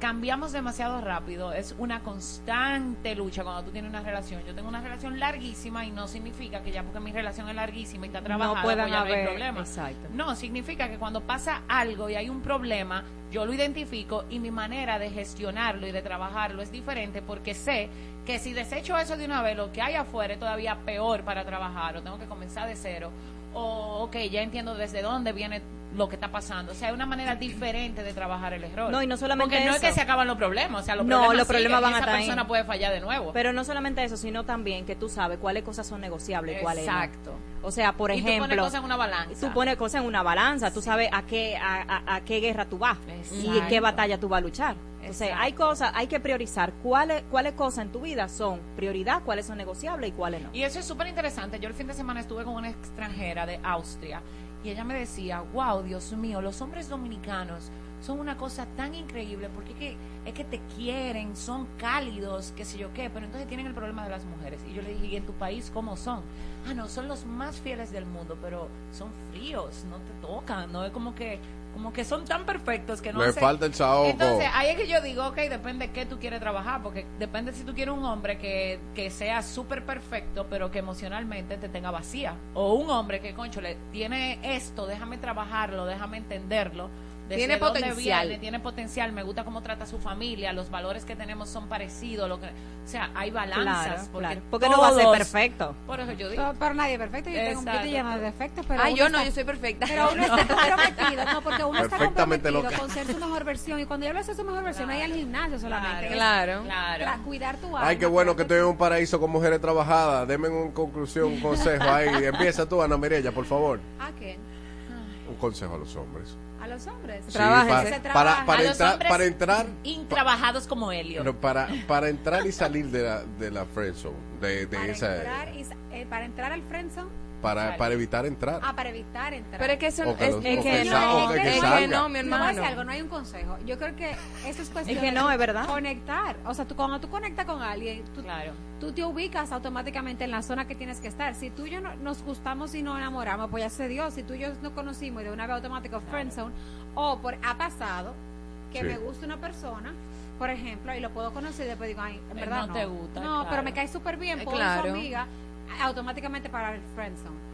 cambiamos demasiado rápido, es una constante lucha cuando tú tienes una relación. Yo tengo una relación larguísima y no significa que ya porque mi relación es larguísima y está trabajada, puedan pues ya no hay haber- problema. exacto. No, significa que cuando pasa algo y hay un problema, yo lo identifico y mi manera de gestionarlo y de trabajarlo es diferente porque sé que si desecho eso de una vez, lo que hay afuera es todavía peor para trabajar o tengo que comenzar de cero. O, ok, ya entiendo desde dónde viene lo que está pasando. O sea, hay una manera diferente de trabajar el error. No, y no solamente Porque no es que se acaban los problemas. O sea, los No, problemas, los problemas siguen van y a esa persona puede fallar de nuevo. Pero no solamente eso, sino también que tú sabes cuáles cosas son negociables y cuáles no. Exacto. O sea, por Y tú pones ejemplo, cosas en una balanza. tú pones cosas en una balanza, tú sabes a qué a, a- a qué guerra tú vas y en qué batalla tú vas a luchar. Entonces, Exacto. hay cosas, hay que priorizar cuáles cuáles cosas en tu vida son prioridad, cuáles son negociables y cuáles no. Y eso es súper interesante. Yo el fin de semana estuve con una extranjera de Austria y ella me decía, wow, Dios mío, los hombres dominicanos son una cosa tan increíble porque es que, es que te quieren, son cálidos, qué sé yo qué, pero entonces tienen el problema de las mujeres. Y yo le dije, ¿y en tu país cómo son? Ah, no, son los más fieles del mundo, pero son fríos, no te tocan, no es como que como que son tan perfectos que no Le hacen- falta el saoco. Entonces, ahí es que yo digo, ok, depende de qué tú quieres trabajar, porque depende si tú quieres un hombre que, que sea súper perfecto, pero que emocionalmente te tenga vacía. O un hombre que, concho, le tiene esto, déjame trabajarlo, déjame entenderlo. Desde Tiene dónde potencial. viene, tiene potencial, me gusta cómo trata a su familia, los valores que tenemos son parecidos, lo que, o sea, hay balanzas. Claro, porque, claro. Porque no va a ser perfecto. Por eso yo digo. Pero, pero nadie es perfecto. Yo tengo Exacto. estoy llena de defectos. Pero Ay, uno yo no, yo soy perfecta. Pero uno está comprometido. No, porque uno está Perfectamente comprometido loca. con ser su mejor versión. Y cuando yo hablo de ser su mejor versión, no hay al gimnasio solamente. es Claro. tra- Cuidar tu alma. Ay, qué bueno que estoy en un paraíso con mujeres trabajadas. Denme una conclusión, un consejo ahí. Empieza tú, Ana Mirella, por favor. ¿A qué? Un consejo a los hombres. A los hombres. Sí, Se para, para, A los entrar, hombres para entrar, intrabajados como Helio. no, para, para entrar y salir de la, de la friendzone, de, de Para esa, entrar, y eh, para entrar al friendzone. Para, para evitar entrar. Ah, para evitar entrar. Pero es que eso que es, los- es o que que no, que es que no, mi hermano. algo, no hay un consejo. Yo creo que eso es cuestión Es que no, de es verdad. conectar. O sea, tú, cuando tú conectas con alguien, tú, tú te ubicas automáticamente en la zona que tienes que estar. Si tú y yo no- nos gustamos y nos enamoramos, pues ya se dio. Si tú y yo nos conocimos y de una vez automático friendzone, o por ha pasado que Sí. me gusta una persona, por ejemplo, y lo puedo conocer y después digo, ay, en verdad no no. te gusta, No, claro. pero me cae súper bien, Eh, puedo claro. amiga, automáticamente para el friendzone.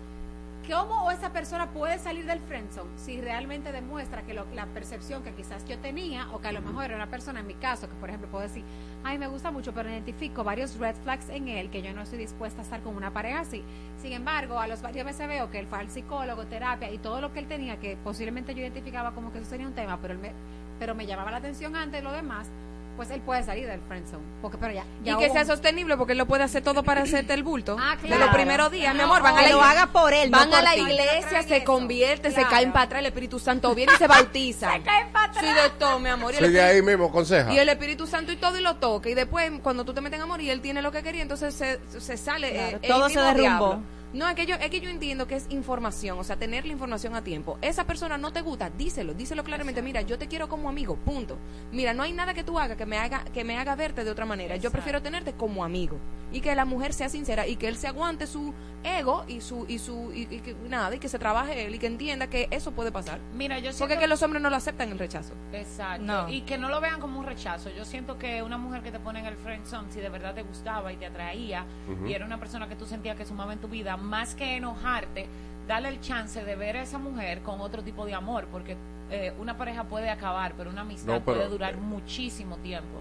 ¿Cómo esa persona puede salir del friendzone si realmente demuestra que lo- la percepción que quizás yo tenía o que a lo mejor era una persona en mi caso que por ejemplo puedo decir, ay me gusta mucho pero identifico varios red flags en él que yo no estoy dispuesta a estar con una pareja así. Sin embargo, a los varios veces veo que él fue al psicólogo, terapia y todo lo que él tenía que posiblemente yo identificaba como que eso sería un tema, pero él me, pero me llamaba la atención antes de lo demás, pues él puede salir del friendzone. Porque pero ya, Y que sea un- sostenible porque él lo puede hacer todo para hacerte el bulto. Ah, De los primeros días, mi amor, van a que la lo iglesia- haga por él, no Van por a la ti. iglesia, se convierten, se Claro. caen para atrás, el Espíritu Santo viene y se bautiza. Se caen para atrás. Sí, de todo, mi amor. Y el Sigue Espíritu- ahí mismo, aconseja. Y el Espíritu Santo y todo y lo toca. Y después, cuando tú te metes en amor y él tiene lo que quería, entonces se, se sale. Claro, eh, todo se derrumbó. diablo. No, es que, yo, es que yo entiendo que es información, o sea, tener la información a tiempo. Esa persona no te gusta, díselo, díselo claramente. Mira, yo te quiero como amigo, punto. Mira, no hay nada que tú hagas que me haga, que me haga verte de otra manera. Yo prefiero tenerte como amigo. Y que la mujer sea sincera y que él se aguante su ego y su, y su, y, y que nada, y que se trabaje él y que entienda que eso puede pasar. Mira, yo Porque siento es que los hombres no lo aceptan el rechazo. Exacto. No. Y que no lo vean como un rechazo. Yo siento que una mujer que te pone en el friend zone, si de verdad te gustaba y te atraía, y era una persona que tú sentías que sumaba en tu vida, más que enojarte, dale el chance de ver a esa mujer con otro tipo de amor, porque eh, una pareja puede acabar, pero una amistad No, pero- puede durar muchísimo tiempo.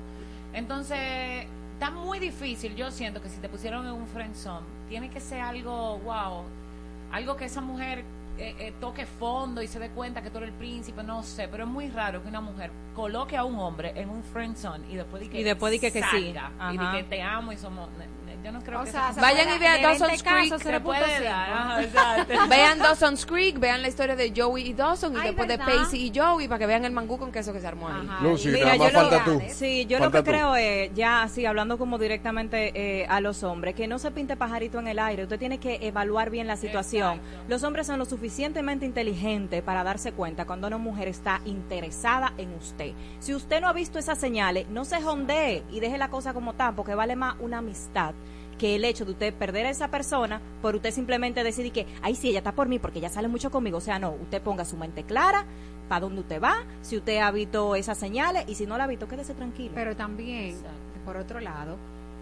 Entonces, está muy difícil. Yo siento que si te pusieron en un friend zone, tiene que ser algo, wow, algo que esa mujer eh, eh, toque fondo y se dé cuenta que tú eres el príncipe, no sé, pero es muy raro que una mujer coloque a un hombre en un friend zone y después que Y después di que- que sí. salga, y di Ajá. que te amo y somos yo no creo O que sea, se Vayan y vean Dawson's 20 casos, Creek. se le puede dar, ajá, exacto. vean Dawson's Creek, vean la historia de Joey y Dawson y Ay, después de. Pacey y Joey para que vean el mangú con queso que se armó ahí. Lucy, Mira, nada más yo lo- tú. Sí, yo Falta lo que tú. creo es, ya así hablando como directamente eh, a los hombres, que no se pinte pajarito en el aire. Usted tiene que evaluar bien la situación. Los hombres son lo suficientemente inteligentes para darse cuenta cuando una mujer está interesada en usted. Si usted no ha visto esas señales, no se jondee y deje la cosa como tan, porque vale más una amistad que el hecho de usted perder a esa persona por usted simplemente decidir que, ay, sí, ella está por mí porque ella sale mucho conmigo. O sea, no, usted ponga su mente clara para dónde usted va, si usted ha visto esas señales y si no la ha visto, quédese tranquilo. Pero también, por otro lado,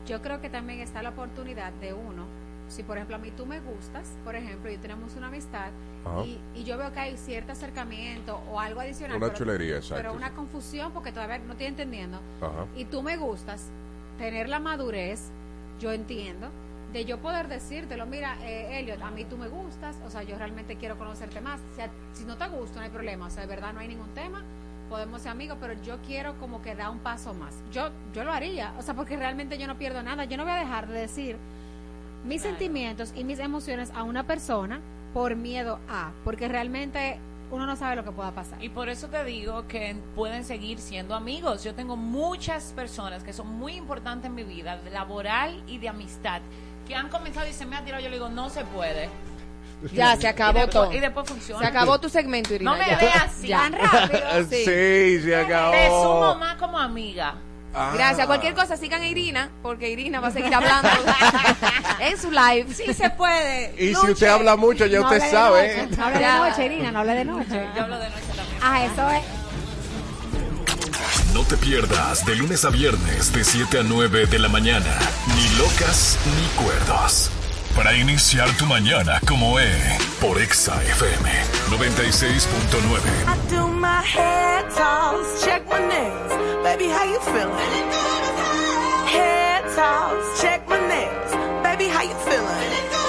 yo creo que también está la oportunidad de uno, si por ejemplo a mí tú me gustas, por ejemplo, y tenemos una amistad, y, y yo veo que hay cierto acercamiento o algo adicional. Una pero- chulería, exacto, Pero una confusión porque todavía no estoy entendiendo. Ajá. Y tú me gustas, tener la madurez, yo entiendo, de yo poder decírtelo, mira, eh, Elliot, a mí tú me gustas, o sea, yo realmente quiero conocerte más. O sea, si no te gusta, no hay problema, o sea, de verdad no hay ningún tema, podemos ser amigos, pero yo quiero como que dar un paso más. Yo, yo lo haría, o sea, porque realmente yo no pierdo nada, yo no voy a dejar de decir mis sentimientos y mis emociones a una persona por miedo a, porque realmente uno no sabe lo que pueda pasar. Y por eso te digo que pueden seguir siendo amigos. Yo tengo muchas personas que son muy importantes en mi vida, laboral y de amistad, que han comenzado y se me ha tirado. Yo le digo, no se puede. Ya, se acabó Y después- todo. Y después funciona. Se acabó tu segmento, Irina. No me veas así. Tan rápido. Sí, se acabó. Te sumo más como amiga. Ah. Gracias. Cualquier cosa, sigan a Irina, porque Irina va a seguir hablando en su live. Sí se puede. Y si usted habla mucho, ya No usted sabe. noche, No hable de noche, Irina, no hable de noche. Yo hablo de noche también. Ah, eso es. No te pierdas de lunes a viernes de 7 a 9 de la mañana. Ni locas ni cuerdos para iniciar tu mañana como es por Exa FM 96.9. I do my head check my nails. Baby, how you feeling? Head toss, check my nails. Baby, how you feeling?